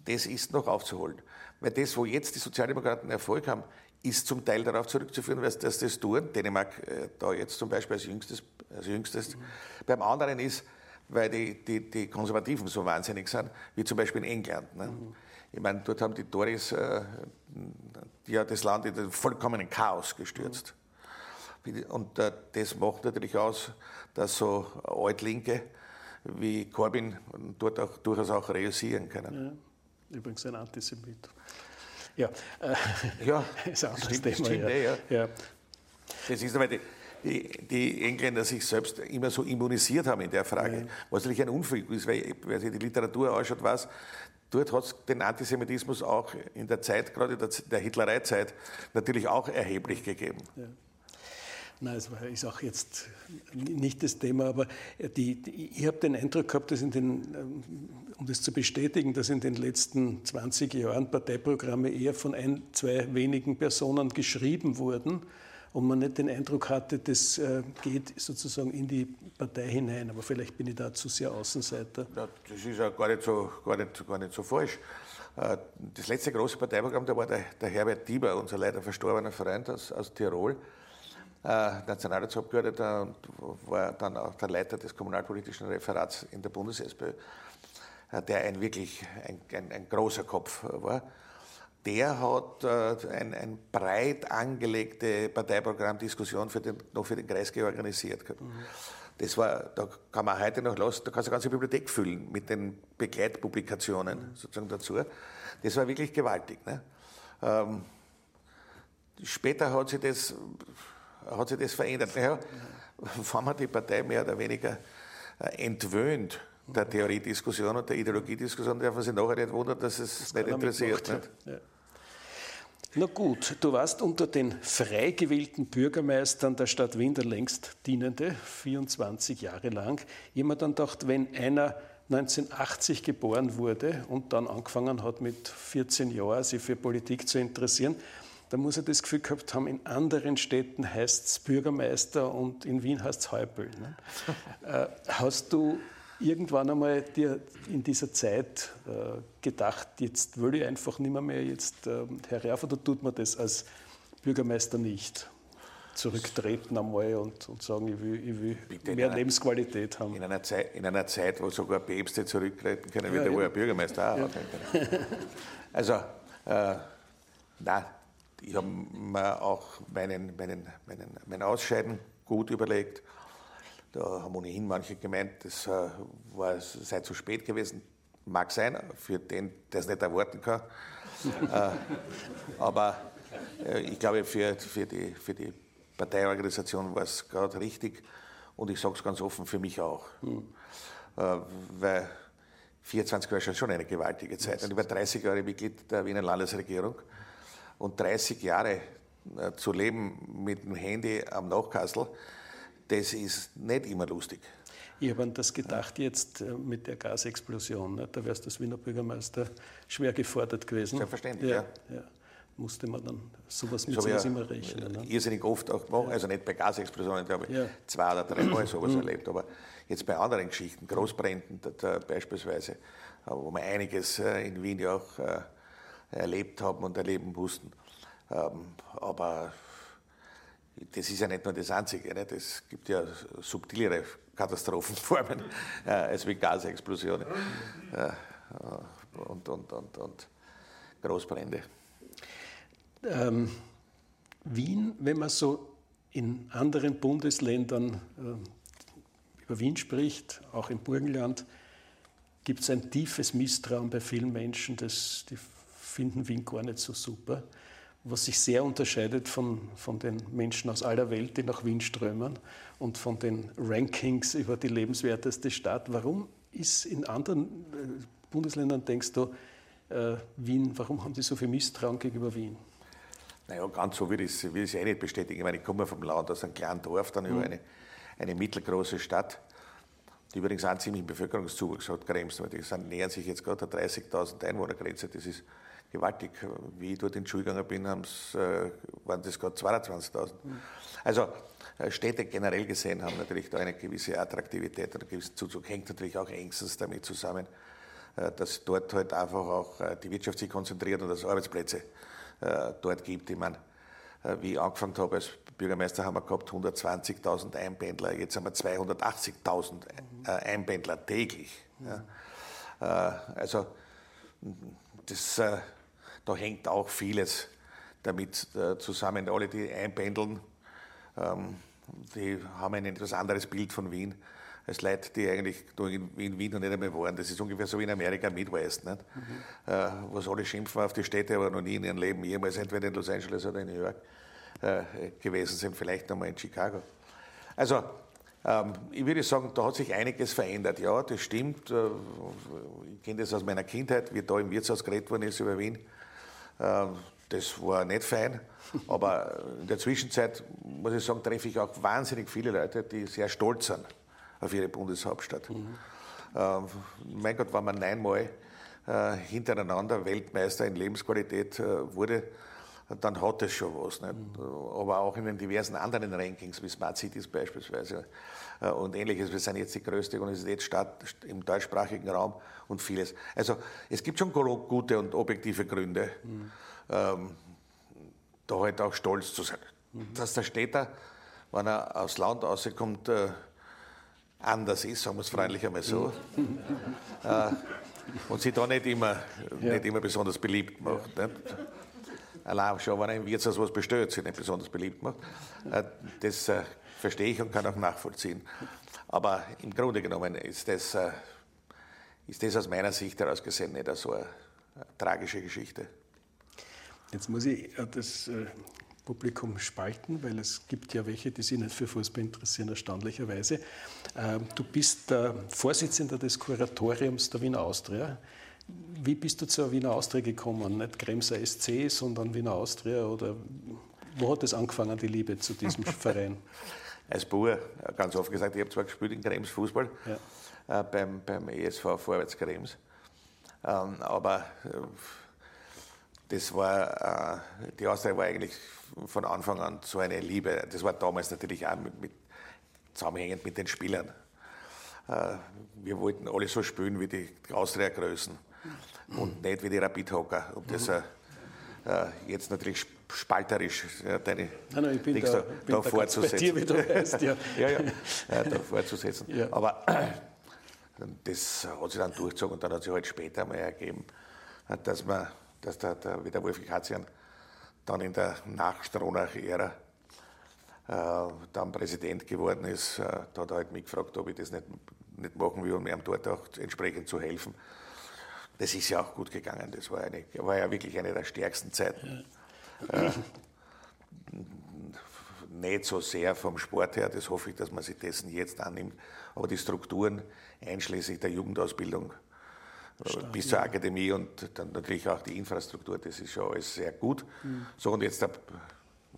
das ist noch aufzuholen. Weil das, wo jetzt die Sozialdemokraten Erfolg haben, ist zum Teil darauf zurückzuführen, dass das, tun. Dänemark äh, da jetzt zum Beispiel als jüngstes. Als jüngstes. Mhm. Beim anderen ist, weil die, die, die, Konservativen so wahnsinnig sind, wie zum Beispiel in England. Ne? Mhm. Ich meine, dort haben die Tories äh, ja das Land in den vollkommenen Chaos gestürzt. Mhm. Und äh, das macht natürlich aus, dass so Altlinke wie Corbyn dort auch durchaus auch reüssieren können. Ja. Übrigens ein Antisemit. Ja, äh, ja ist ein anderes stimmt, Thema. Stimmt, ja. Ja. ja. Das ist aber die, die, die, Engländer sich selbst immer so immunisiert haben in der Frage, ja. was natürlich ein Unfug ist, weil wer sich die Literatur anschaut, weiß, dort hat es den Antisemitismus auch in der Zeit, gerade der, der Hitlereizeit, natürlich auch erheblich gegeben. Ja. Nein, es ist auch jetzt nicht das Thema, aber die, die, ich habe den Eindruck gehabt, dass in den, um das zu bestätigen, dass in den letzten 20 Jahren Parteiprogramme eher von ein, zwei wenigen Personen geschrieben wurden und man nicht den Eindruck hatte, das äh, geht sozusagen in die Partei hinein. Aber vielleicht bin ich da zu sehr Außenseiter. Das ist ja gar nicht so, gar nicht, gar nicht so falsch. Äh, das letzte große Parteiprogramm, da war der, der Herbert Dieber, unser leider verstorbener Freund aus, aus Tirol Nationalratsabgeordneter und war dann auch der Leiter des kommunalpolitischen Referats in der Bundes-SPÖ, äh, der ein wirklich ein, ein, ein, großer Kopf war. Der hat äh, ein, ein breit angelegte Parteiprogrammdiskussion für den, noch für den Kreisgau organisiert gehabt. Mhm. Das war, da kann man heute noch los, da kannst du eine ganze Bibliothek füllen mit den Begleitpublikationen mhm. sozusagen dazu. Das war wirklich gewaltig. Ne? Ähm, später hat sich das hat sich das verändert. Naja, wenn man die Partei mehr oder weniger äh, entwöhnt der Theoriediskussion und der Ideologiediskussion, darf man sich nachher nicht wundern, dass es das nicht interessiert. Nicht? Ja. Na gut, du warst unter den frei gewählten Bürgermeistern der Stadt Wien der längst dienende, 24 Jahre lang. Jemand dann gedacht, wenn einer 1980 geboren wurde und dann angefangen hat, mit 14 Jahren sich für Politik zu interessieren, da muss er das Gefühl gehabt haben, in anderen Städten heißt es Bürgermeister und in Wien heißt es Häupl. Ne? äh, hast du irgendwann einmal dir in dieser Zeit äh, gedacht, jetzt will ich einfach nicht mehr, mehr jetzt äh, herauf oder tut man das als Bürgermeister nicht? Zurücktreten einmal und, und sagen, ich will, ich will mehr einer, Lebensqualität haben. In einer, Zeit, in einer Zeit, wo sogar Päpste zurücktreten können, ja, wird der Bürgermeister auch. Ja. Also, äh, nein, ich habe mir auch meinen, meinen, meinen, mein Ausscheiden gut überlegt. Da haben ohnehin manche gemeint, das äh, war, sei zu spät gewesen. Mag sein, für den, der es nicht erwarten kann. äh, aber äh, ich glaube, für, für, die, für die Parteiorganisation war es gerade richtig. Und ich sage es ganz offen, für mich auch. Mhm. weil 24 war schon eine gewaltige Zeit. Und ich war 30 Jahre Mitglied der Wiener Landesregierung und 30 Jahre äh, zu leben mit dem Handy am Nachkastel, das ist nicht immer lustig. Ich habe an das gedacht jetzt äh, mit der Gasexplosion. Ne? Da wärst du als Wiener Bürgermeister schwer gefordert gewesen. Selbstverständlich, ja. ja. ja. Musste man dann sowas mit sowas ja immer rechnen. Ne? Irrsinnig oft auch gemacht, also nicht bei Gasexplosionen, da habe ich zwei oder drei Mal sowas erlebt, aber jetzt bei anderen Geschichten, Großbränden da, da beispielsweise, wo man einiges äh, in Wien ja auch erlebt haben und erleben mussten. Ähm, aber das ist ja nicht nur das Einzige. Nicht? Es gibt ja subtilere Katastrophenformen äh, als wie Gasexplosionen äh, und, und, und, und Großbrände. Ähm, Wien, wenn man so in anderen Bundesländern äh, über Wien spricht, auch im Burgenland, gibt es ein tiefes Misstrauen bei vielen Menschen, das die finden Wien gar nicht so super, was sich sehr unterscheidet von, von den Menschen aus aller Welt, die nach Wien strömen und von den Rankings über die lebenswerteste Stadt. Warum ist in anderen äh, Bundesländern, denkst du, äh, Wien, warum haben die so viel Misstrauen gegenüber Wien? Naja, ganz so will ich es eh nicht bestätigen. Ich meine, ich komme vom Land, aus einem kleinen Dorf, dann mhm. über eine, eine mittelgroße Stadt. die übrigens einen ziemlichen Bevölkerungszuwachs hat, Krems, weil die sind, nähern sich jetzt gerade der 30.000 Einwohnergrenze. Das ist gewaltig. Wie ich dort in die Schule gegangen bin, äh, waren das gerade 22.000. Mhm. Also äh, Städte generell gesehen haben natürlich da eine gewisse Attraktivität, einen gewissen Zuzug, hängt natürlich auch engstens damit zusammen, äh, dass dort halt einfach auch die Wirtschaft sich konzentriert und dass es Arbeitsplätze dort gibt. Ich meine, wie ich angefangen habe als Bürgermeister, haben wir gehabt 120.000 Einpendler, jetzt haben wir 280.000 Einpendler täglich. Also das, da hängt auch vieles damit zusammen. Alle, die einpendeln, ähm, die haben ein etwas anderes Bild von Wien als Leute, die eigentlich in Wien noch nicht einmal waren. Das ist ungefähr so wie in Amerika Midwest, nicht? Mhm. Äh, was alle schimpfen auf die Städte, aber noch nie in ihrem Leben jemals entweder in Los Angeles oder in New York äh, gewesen sind, vielleicht noch mal in Chicago. Also, ähm, ich würde sagen, da hat sich einiges verändert. Ja, das stimmt. Äh, ich kenne das aus meiner Kindheit, wie da im Wirtshaus geredet worden ist über Wien. Ähm, das war nicht fein. Aber in der Zwischenzeit, muss ich sagen, treffe ich auch wahnsinnig viele Leute, die sehr stolz sind auf ihre Bundeshauptstadt. Mhm. Mein Gott, wenn man neunmal äh, hintereinander Weltmeister in Lebensqualität äh, wurde, dann hat das schon was. Nicht? Mhm. Aber auch in den diversen anderen Rankings, wie Smart Cities beispielsweise äh, und ähnliches. Wir sind jetzt die größte Universitätsstadt im deutschsprachigen Raum und vieles. Also es gibt schon gute und objektive Gründe. Mhm. Ähm, da halt auch stolz zu sein. Mhm. Dass der Städter, wenn er aufs Land rauskommt, äh, anders ist, sagen wir es freundlich einmal so. äh, und sich da nicht immer, ja. nicht immer besonders beliebt macht. Ja. Schon, wenn er im Wirtshaus was bestellt, sich nicht besonders beliebt macht. Äh, das äh, verstehe ich und kann auch nachvollziehen. Aber im Grunde genommen ist das, äh, ist das aus meiner Sicht heraus gesehen nicht so eine, eine tragische Geschichte. Jetzt muss ich das Publikum spalten, weil es gibt ja welche, die sich nicht für Fußball interessieren, erstaunlicherweise. Ähm, du bist der Vorsitzender des Kuratoriums der Wiener Austria. Wie bist du zur Wiener Austria gekommen? Nicht Kremser SC, sondern Wiener Austria? Oder wo hat es angefangen, die Liebe zu diesem Verein? Als Bauer, ganz offen gesagt, ich habe zwar gespielt in Krems Fußball, ja. äh, beim, beim ESV Vorwärts Krems, ähm, aber äh, das war, äh, die Austria war eigentlich von Anfang an so eine Liebe. Das war damals natürlich auch mit, mit zusammenhängend mit den Spielern. Äh, wir wollten alle so spielen wie die Austria-Größen und nicht wie die Rapid-Hocker. Um das äh, jetzt natürlich spalterisch ja, deine nein, nein, ich bin da, da, bin da fortzusetzen. Dir, wie du weißt, ja. ja, ja, ja, da fortzusetzen. Ja. Aber das hat sich dann durchgezogen und dann hat sich halt später mal ergeben, dass man dass der, der, wie der Wolfgang Katzian dann in der Nach-Stronach-Ära äh, dann Präsident geworden ist, äh, da hat er halt mich gefragt, ob ich das nicht, nicht machen will, um ihm dort auch entsprechend zu helfen. Das ist ja auch gut gegangen. Das war, eine, war ja wirklich eine der stärksten Zeiten. Ja. Äh, nicht so sehr vom Sport her, das hoffe ich, dass man sich dessen jetzt annimmt, aber die Strukturen einschließlich der Jugendausbildung Stark, bis zur Akademie und dann natürlich auch die Infrastruktur, das ist schon alles sehr gut. Mhm. So, und jetzt werden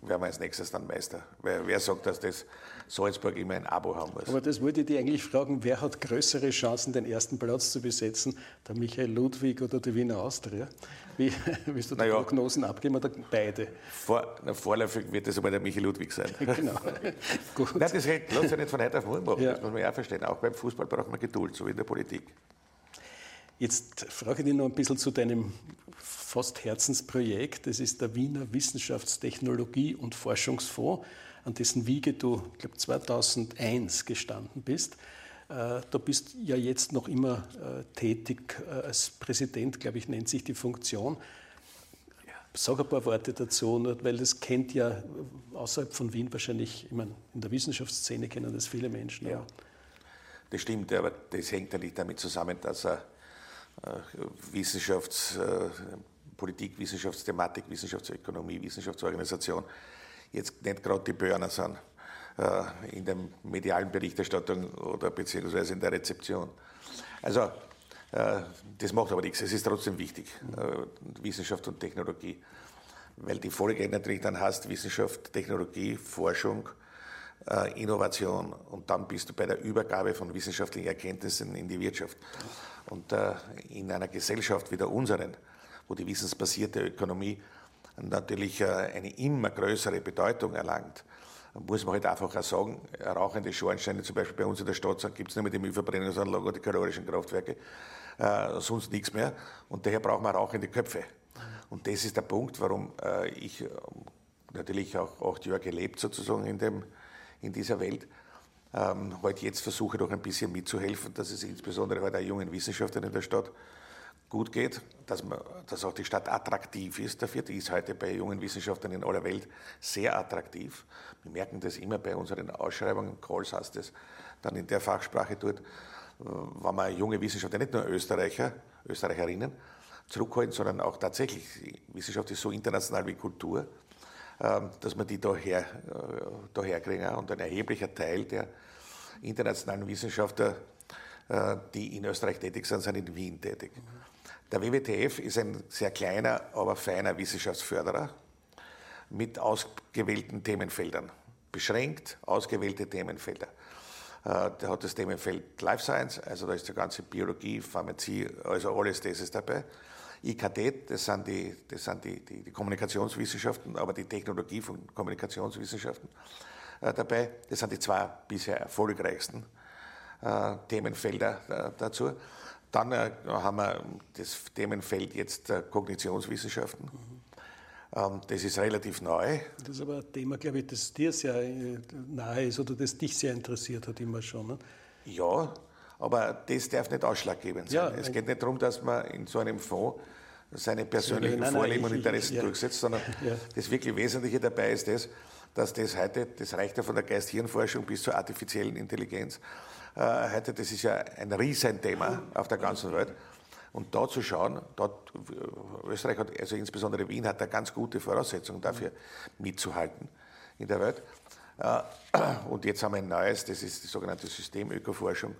wir als nächstes dann Meister. Wer, wer, sagt, dass das Salzburg immer ein Abo haben muss? Aber das wollte ich dir eigentlich fragen, wer hat größere Chancen, den ersten Platz zu besetzen, der Michael Ludwig oder die Wiener Austria? Wie willst du die naja, Prognosen abgeben oder beide? Vor, na, vorläufig wird das aber der Michael Ludwig sein. genau. Gut. Nein, das lässt sich nicht von heute auf morgen machen, ja. das muss man ja auch verstehen. Auch beim Fußball braucht man Geduld, so wie in der Politik. Jetzt frage ich dich noch ein bisschen zu deinem fast Herzensprojekt. Das ist der Wiener Wissenschaftstechnologie- und Forschungsfonds, an dessen Wiege du, ich glaube, 2001 gestanden bist. Äh, da bist ja jetzt noch immer äh, tätig äh, als Präsident, glaube ich, nennt sich die Funktion. Sag ein paar Worte dazu, weil das kennt ja außerhalb von Wien wahrscheinlich, ich meine, in der Wissenschaftsszene kennen das viele Menschen. Ja, das stimmt, aber das hängt ja nicht damit zusammen, dass er Wissenschafts-, Politik, Wissenschaftsthematik, Wissenschaftsökonomie, Wissenschaftsorganisation jetzt nicht gerade die Börner sind äh, in der medialen Berichterstattung oder beziehungsweise in der Rezeption. Also das macht aber nichts, es ist trotzdem wichtig, Wissenschaft und Technologie, weil die Folge natürlich dann hast, Wissenschaft, Technologie, Forschung äh, Innovation und dann bist du bei der Übergabe von wissenschaftlichen Erkenntnissen in die Wirtschaft. Und äh, in einer Gesellschaft wie der unseren, wo die wissensbasierte Ökonomie natürlich äh, eine immer größere Bedeutung erlangt, muss man halt einfach auch sagen, rauchende Schornsteine, zum Beispiel bei uns in der Stadt, gibt es nicht mehr die Müllverbrennungsanlagen oder die kalorischen Kraftwerke, äh, sonst nichts mehr. Und daher brauchen wir rauchende Köpfe. Und das ist der Punkt, warum äh, ich natürlich auch acht Jahre gelebt sozusagen in, dem, in dieser Welt, ähm, halt jetzt versuche doch ein bisschen mitzuhelfen, dass es insbesondere halt auch jungen Wissenschaftlern in der Stadt gut geht, dass, man, dass auch die Stadt attraktiv ist dafür. Die ist heute bei jungen Wissenschaftlern in aller Welt sehr attraktiv. Wir merken das immer bei unseren Ausschreibungen, Calls heißt es dann in der Fachsprache dort, äh, wenn man junge Wissenschaftler, nicht nur Österreicher, Österreicherinnen, zurückhalten, sondern auch tatsächlich, Wissenschaft ist so international wie Kultur, ähm, dass man die daher, äh, daher kriegen. Und ein erheblicher Teil der internationalen Wissenschaftler, äh, die in Österreich tätig sind, sind in Wien tätig. Der WWTF ist ein sehr kleiner, aber feiner Wissenschaftsförderer mit ausgewählten Themenfeldern. Beschränkt ausgewählte Themenfelder. Äh, der hat das Themenfeld Life Science, also da ist die ganze Biologie, Pharmazie, also alles das ist dabei. IKT, das sind die, das sind die, die, die Kommunikationswissenschaften, aber die Technologie von Kommunikationswissenschaften äh, dabei. Das sind die zwei bisher erfolgreichsten äh, Themenfelder äh, dazu. Dann äh, haben wir das Themenfeld jetzt äh, Kognitionswissenschaften. Mhm. das ist relativ neu. Das ist aber ein Thema, glaube ich, das dir sehr äh, nahe ist oder das dich sehr interessiert hat immer schon. Ne? Ja, aber das darf nicht ausschlaggebend sein. Ja, es geht nicht darum, dass man in so einem Fonds seine persönlichen nein, Vorlieben und Interessen ja. durchsetzt, sondern ja. das wirklich Wesentliche dabei ist das, dass das heute, das reicht ja von der Geist-Hirn-Forschung bis zur artifiziellen Intelligenz, heute, das ist ja ein Riesenthema auf der ganzen Welt. Und da zu schauen, dort, Österreich hat, also insbesondere Wien, hat da ganz gute Voraussetzungen dafür mitzuhalten in der Welt. Äh, und jetzt haben wir ein neues, das ist die sogenannte Systemökoforschung,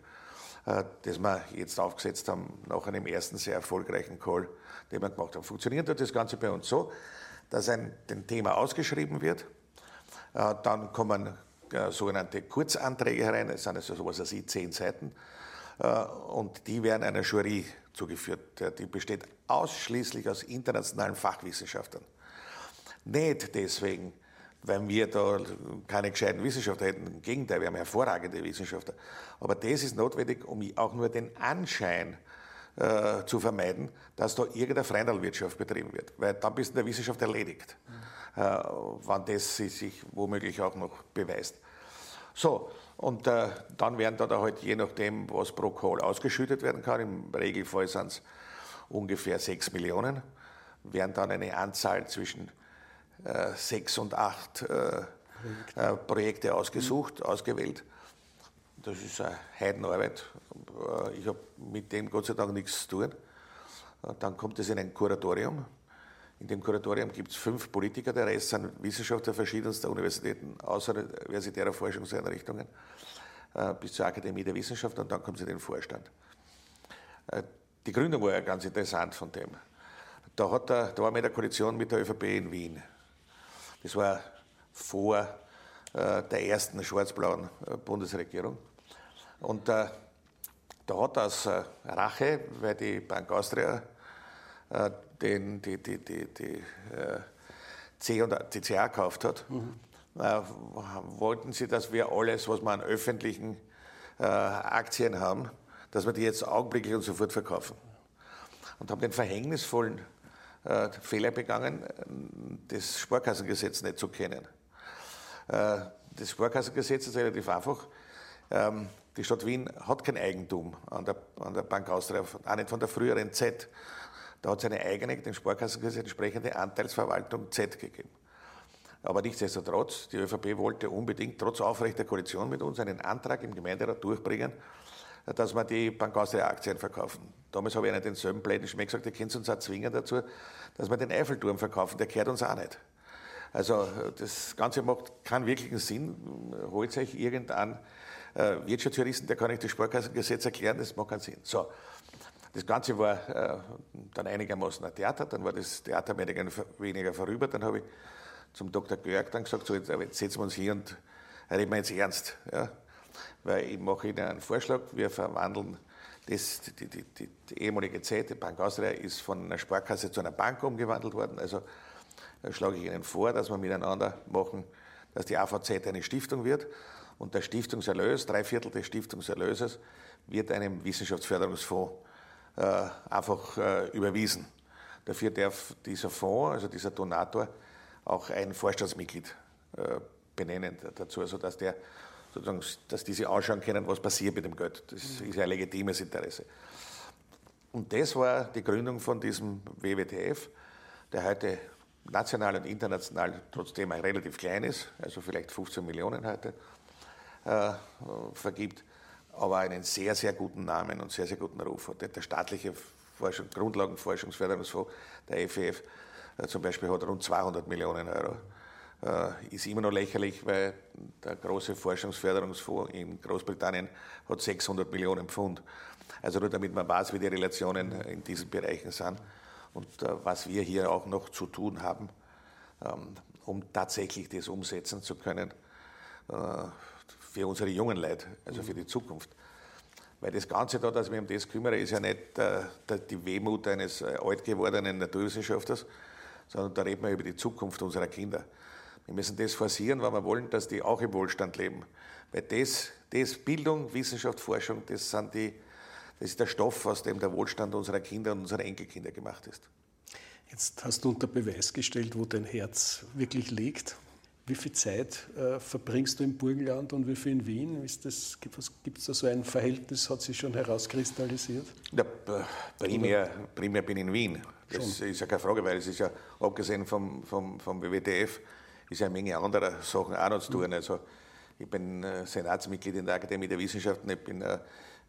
äh, das wir jetzt aufgesetzt haben nach einem ersten sehr erfolgreichen Call, den wir gemacht haben. Funktioniert das Ganze bei uns so, dass ein dem Thema ausgeschrieben wird, äh, dann kommen äh, sogenannte Kurzanträge herein, das sind also sowas wie zehn Seiten, und die werden einer Jury zugeführt. Die besteht ausschließlich aus internationalen Fachwissenschaftlern. Nicht deswegen, weil wir da keine gescheiten Wissenschaftler hätten. Im Gegenteil, wir haben hervorragende Wissenschaftler. Aber das ist notwendig, um auch nur den Anschein äh, zu vermeiden, dass da irgendeine Freundalwirtschaft betrieben wird. Weil dann bist du in der Wissenschaft erledigt, mhm. Äh, wann das sich womöglich auch noch beweist. So, und äh, dann werden da, halt je nachdem, was pro Call ausgeschüttet werden kann, im Regelfall sind es ungefähr 6 Millionen, werden dann eine Anzahl zwischen äh, sechs und acht äh, äh, Projekte ausgesucht, mhm. ausgewählt. Das ist eine Heidenarbeit. Ich habe mit dem Gott sei Dank nichts zu tun. Dann kommt es in ein Kuratorium. In dem Kuratorium gibt es fünf Politiker, der Rest sind Wissenschaftler verschiedenster Universitäten, außeruniversitärer Forschungseinrichtungen, bis zur Akademie der Wissenschaft und dann kommt es in den Vorstand. Die Gründung war ja ganz interessant von dem. Da, hat er, da war wir in der Koalition mit der ÖVP in Wien. Das war vor äh, der ersten schwarz-blauen äh, Bundesregierung. Und äh, da hat aus äh, Rache, weil die Bank Austria äh, den, die, die, die, die äh, C und die CA gekauft hat, mhm. wollten sie, dass wir alles, was wir an öffentlichen Aktien haben, dass wir die jetzt augenblicklich und sofort verkaufen. Und haben den verhängnisvollen äh, Fehler begangen, das Sparkassengesetz nicht zu kennen. Äh, das Sparkassengesetz ist relativ einfach. Ähm, die Stadt Wien hat kein Eigentum an der, an der Bank Austria, auch nicht von der früheren Z. Da hat es eine eigene, dem Sparkassengesetz entsprechende Anteilsverwaltung Z gegeben. Aber nichtsdestotrotz, die ÖVP wollte unbedingt trotz aufrechter Koalition mit uns einen Antrag im Gemeinderat durchbringen, dass wir die Bank Austria Aktien verkaufen. Damals habe ich einen denselben Plänen schon gesagt, ihr könnt uns auch zwingen dazu, dass wir den Eiffelturm verkaufen, der kehrt uns auch nicht. Also das Ganze macht keinen wirklichen Sinn. Holt euch irgendeinen äh, Wirtschaftsjuristen, der kann euch das Sparkassengesetz erklären, das macht keinen Sinn. So, das Ganze war äh, dann einigermaßen ein Theater, dann war das Theater weniger vorüber, dann habe ich zum Dr. Görg dann gesagt, so jetzt, jetzt setzen wir uns hier und reden wir jetzt ernst. Ja? Weil ich mache Ihnen einen Vorschlag, wir verwandeln das, die, die, die, die ehemalige Zeit, die Bank Austria, ist von einer Sparkasse zu einer Bank umgewandelt worden. Also schlage ich Ihnen vor, dass wir miteinander machen, dass die AVZ eine Stiftung wird und der Stiftungserlös, drei Viertel des Stiftungserlöses, wird einem Wissenschaftsförderungsfonds äh, einfach äh, überwiesen. Dafür darf dieser Fonds, also dieser Donator, auch ein Vorstandsmitglied äh, benennen dazu, sodass der sozusagen, dass diese anschauen können, was passiert mit dem Geld. Das ist ein legitimes Interesse. Und das war die Gründung von diesem WWTF, der heute national und international trotzdem relativ klein ist, also vielleicht 15 Millionen heute, äh, vergibt, aber einen sehr, sehr guten Namen und sehr, sehr guten Ruf hat. Der staatliche Forschung, Grundlagenforschungsförderungsfonds, der FEF, äh, zum Beispiel hat rund 200 Millionen Euro. Äh, ist immer noch lächerlich, weil der große Forschungsförderungsfonds in Großbritannien hat 600 Millionen Pfund. Also nur damit man weiß, wie die Relationen in diesen Bereichen sind und äh, was wir hier auch noch zu tun haben, ähm, um tatsächlich das umsetzen zu können für unsere jungen Leute, also für die Zukunft. Weil das Ganze da, dass mich um das kümmere, ist ja nicht äh, die Wehmut eines alt gewordenen Naturwissenschaftlers, sondern da reden wir über die Zukunft unserer Kinder. Wir müssen das forcieren, weil wir wollen, dass die auch im Wohlstand leben. Weil das, das Bildung, Wissenschaft, Forschung, das sind die, das ist der Stoff, aus dem der Wohlstand unserer Kinder und unserer Enkelkinder gemacht ist. Jetzt hast du unter Beweis gestellt, wo dein Herz wirklich liegt. Wie viel Zeit äh, verbringst du im Burgenland und wie viel in Wien? Gibt es da so ein Verhältnis, hat sich schon herauskristallisiert? Ja, primär, primär bin ich in Wien. Das schon. ist ja keine Frage, weil es ist ja, abgesehen vom, vom, vom WWTF, ist ja eine Menge anderer Sachen auch noch zu tun. Mhm. Also, ich bin äh, Senatsmitglied in der Akademie der Wissenschaften, ich bin äh,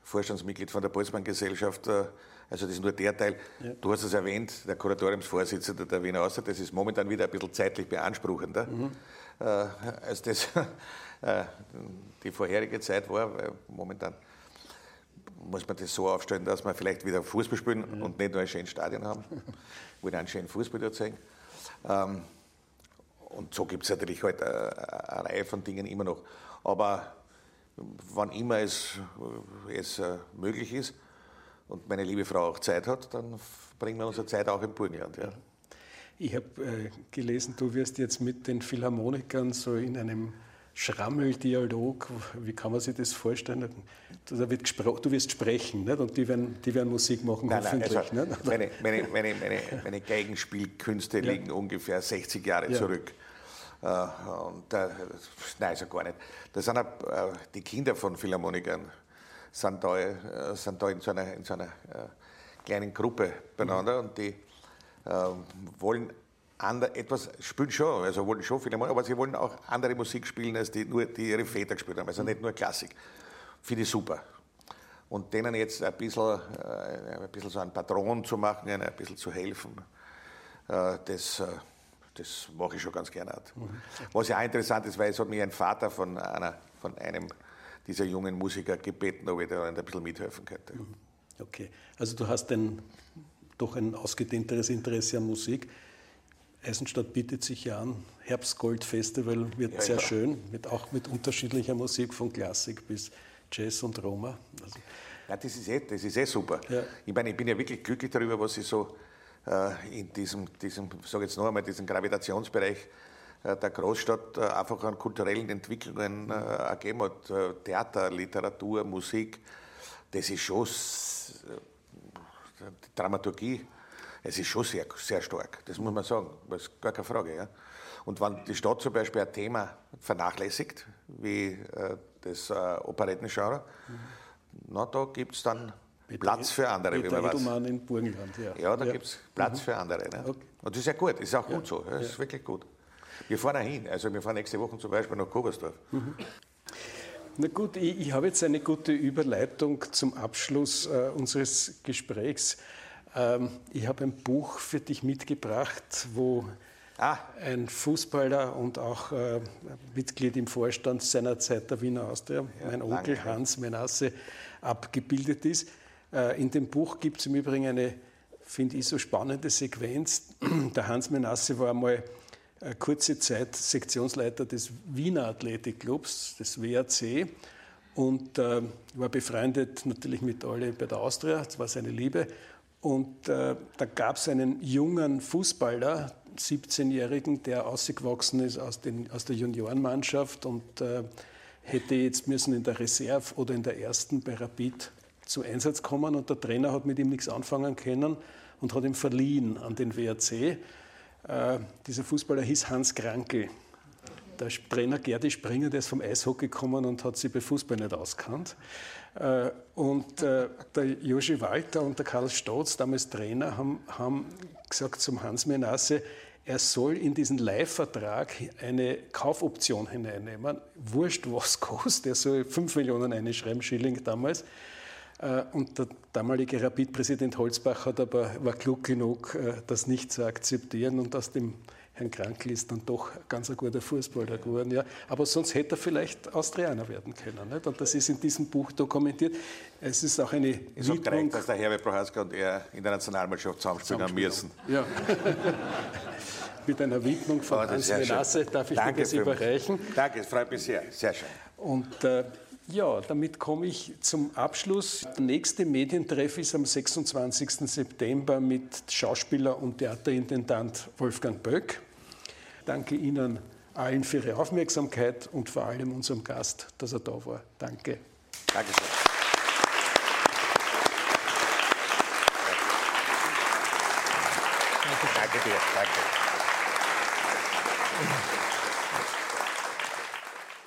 Vorstandsmitglied von der Boltzmann-Gesellschaft. Äh, also das ist nur der Teil. Ja. Du hast es erwähnt, der Kuratoriumsvorsitzende der Wiener Außer, das ist momentan wieder ein bisschen zeitlich beanspruchender, mhm. Äh, als das äh, die vorherige Zeit war, weil momentan muss man das so aufstellen, dass wir vielleicht wieder Fußball spielen mhm. und nicht nur ein schönes Stadion haben, wo wir einen schönen Fußball dort zeigen. Ähm, und so gibt es natürlich halt eine, eine Reihe von Dingen immer noch. Aber wann immer es, es äh, möglich ist und meine liebe Frau auch Zeit hat, dann bringen wir unsere Zeit auch im Burgenland. Ja. Ich habe äh, gelesen, du wirst jetzt mit den Philharmonikern so in einem Schrammeldialog, wie kann man sich das vorstellen? Da wird du wirst sprechen nicht? und die werden, die werden Musik machen, nein, hoffentlich. Nein, also meine, meine, meine, meine, meine Geigenspielkünste ja. liegen ungefähr 60 Jahre ja. zurück. Äh, und, äh, nein, ja gar nicht. Das sind auch, äh, die Kinder von Philharmonikern sind da, äh, sind da in so einer, in so einer kleinen Gruppe beieinander mhm. und die wollen ander, etwas spielen schon, also wollen schon Philharmoniker, aber sie wollen auch andere Musik spielen, als die, nur, die ihre Väter gespielt haben, also nicht nur Klassik. Finde ich super. Und denen jetzt ein bisschen, äh, ein bisschen so einen Patron zu machen, ein bisschen zu helfen, das das mache ich schon ganz gerne. Was ja auch interessant ist, weil es hat mich ein Vater von, einer, von einem dieser jungen Musiker gebeten, ob ich da ein bisschen mithelfen könnte. Mhm. Okay, also du hast ein, doch ein ausgedehnteres Interesse an Musik. Eisenstadt bietet sich ja an. Herbstgold Festival wird ja, sehr ja. schön, mit, auch mit unterschiedlicher Musik, von Klassik bis Jazz und Roma. Also ja, das ist eh, das ist eh super. Ja. Ich meine, ich bin ja wirklich glücklich darüber, was ich so äh, in diesem, diesem sage jetzt noch einmal, diesem Gravitationsbereich äh, der Großstadt äh, einfach an kulturellen Entwicklungen ergeben hat. Theater, Literatur, Musik, das ist schon Dramaturgie, es ist schon sehr, sehr stark, das muss man sagen, das ist gar keine Frage. Ja. Und wenn die Stadt zum Beispiel ein Thema vernachlässigt, wie das Operettengenre, mhm. na, da gibt es dann Platz für andere, Peter wie man Edelmann in Burgenland, ja. Ja, da ja. gibt es Platz mhm. für andere. Ne? Okay. Und das ist ja gut, das ist auch gut so, das ist wirklich gut. Wir fahren auch hin, also wir fahren nächste Woche zum Beispiel nach Kobersdorf. Mhm. Na gut, ich, ich, habe jetzt eine gute Überleitung zum Abschluss äh, unseres Gesprächs. Ähm, ich habe ein Buch für dich mitgebracht, wo ah. ein Fußballer und auch äh, Mitglied im Vorstand seiner Zeit der Wiener Austria, ja, mein Onkel lange. Hans Menasse, abgebildet ist. Äh, in dem Buch gibt es im Übrigen eine, finde ich, so spannende Sequenz. Der Hans Menasse war einmal kurze Zeit Sektionsleiter des Wiener Athletikclubs, des WAC, und äh, war befreundet natürlich mit Ole bei der Austria, das war seine Liebe. Und äh, da gab es einen jungen Fußballer, 17-Jährigen, der ausgewachsen ist aus, den, aus der Juniorenmannschaft und äh, hätte jetzt müssen in der Reserve oder in der ersten bei Rapid zu Einsatz kommen. Und der Trainer hat mit ihm nichts anfangen können und hat ihn verliehen an den WRC. Äh, dieser Fußballer hieß Hans Krankel. Der Trainer Gerdi Springer, der ist vom Eishockey gekommen und hat sich bei Fußball nicht auskannt. Äh, und äh, der Joshi Walter und der Karl Stotz, damals Trainer, haben, haben gesagt zum Hans Menasse, er soll in diesen Leihvertrag eine Kaufoption hineinnehmen. Wurscht, was kostet. Er soll 5 Millionen einschreiben, Schilling damals. Äh, und der damalige Rapid-Präsident Holzbach hat aber, war klug genug, äh, das nicht zu akzeptieren und aus dem Herrn Krankel ist dann doch ganz ein guter Fußballer geworden. Ja. Aber sonst hätte er vielleicht Austrianer werden können. Nicht? Und das ist in diesem Buch dokumentiert. Es ist auch eine ist Widmung... Auch dass der Herbert Prohaska und er in der Nationalmannschaft zusammenspielen haben müssen. Ja. Mit einer Widmung von oh, Hans Menasse darf ich Danke das überreichen. Danke, es freut mich sehr. Sehr schön. Und äh, ja, damit komme ich zum Abschluss. Der nächste Medientreff ist am 26. September mit Schauspieler und Theaterintendant Wolfgang Böck. Danke Ihnen allen für Ihre Aufmerksamkeit und vor allem unserem Gast, dass er da war. Danke. Dankeschön. Danke dir. Danke.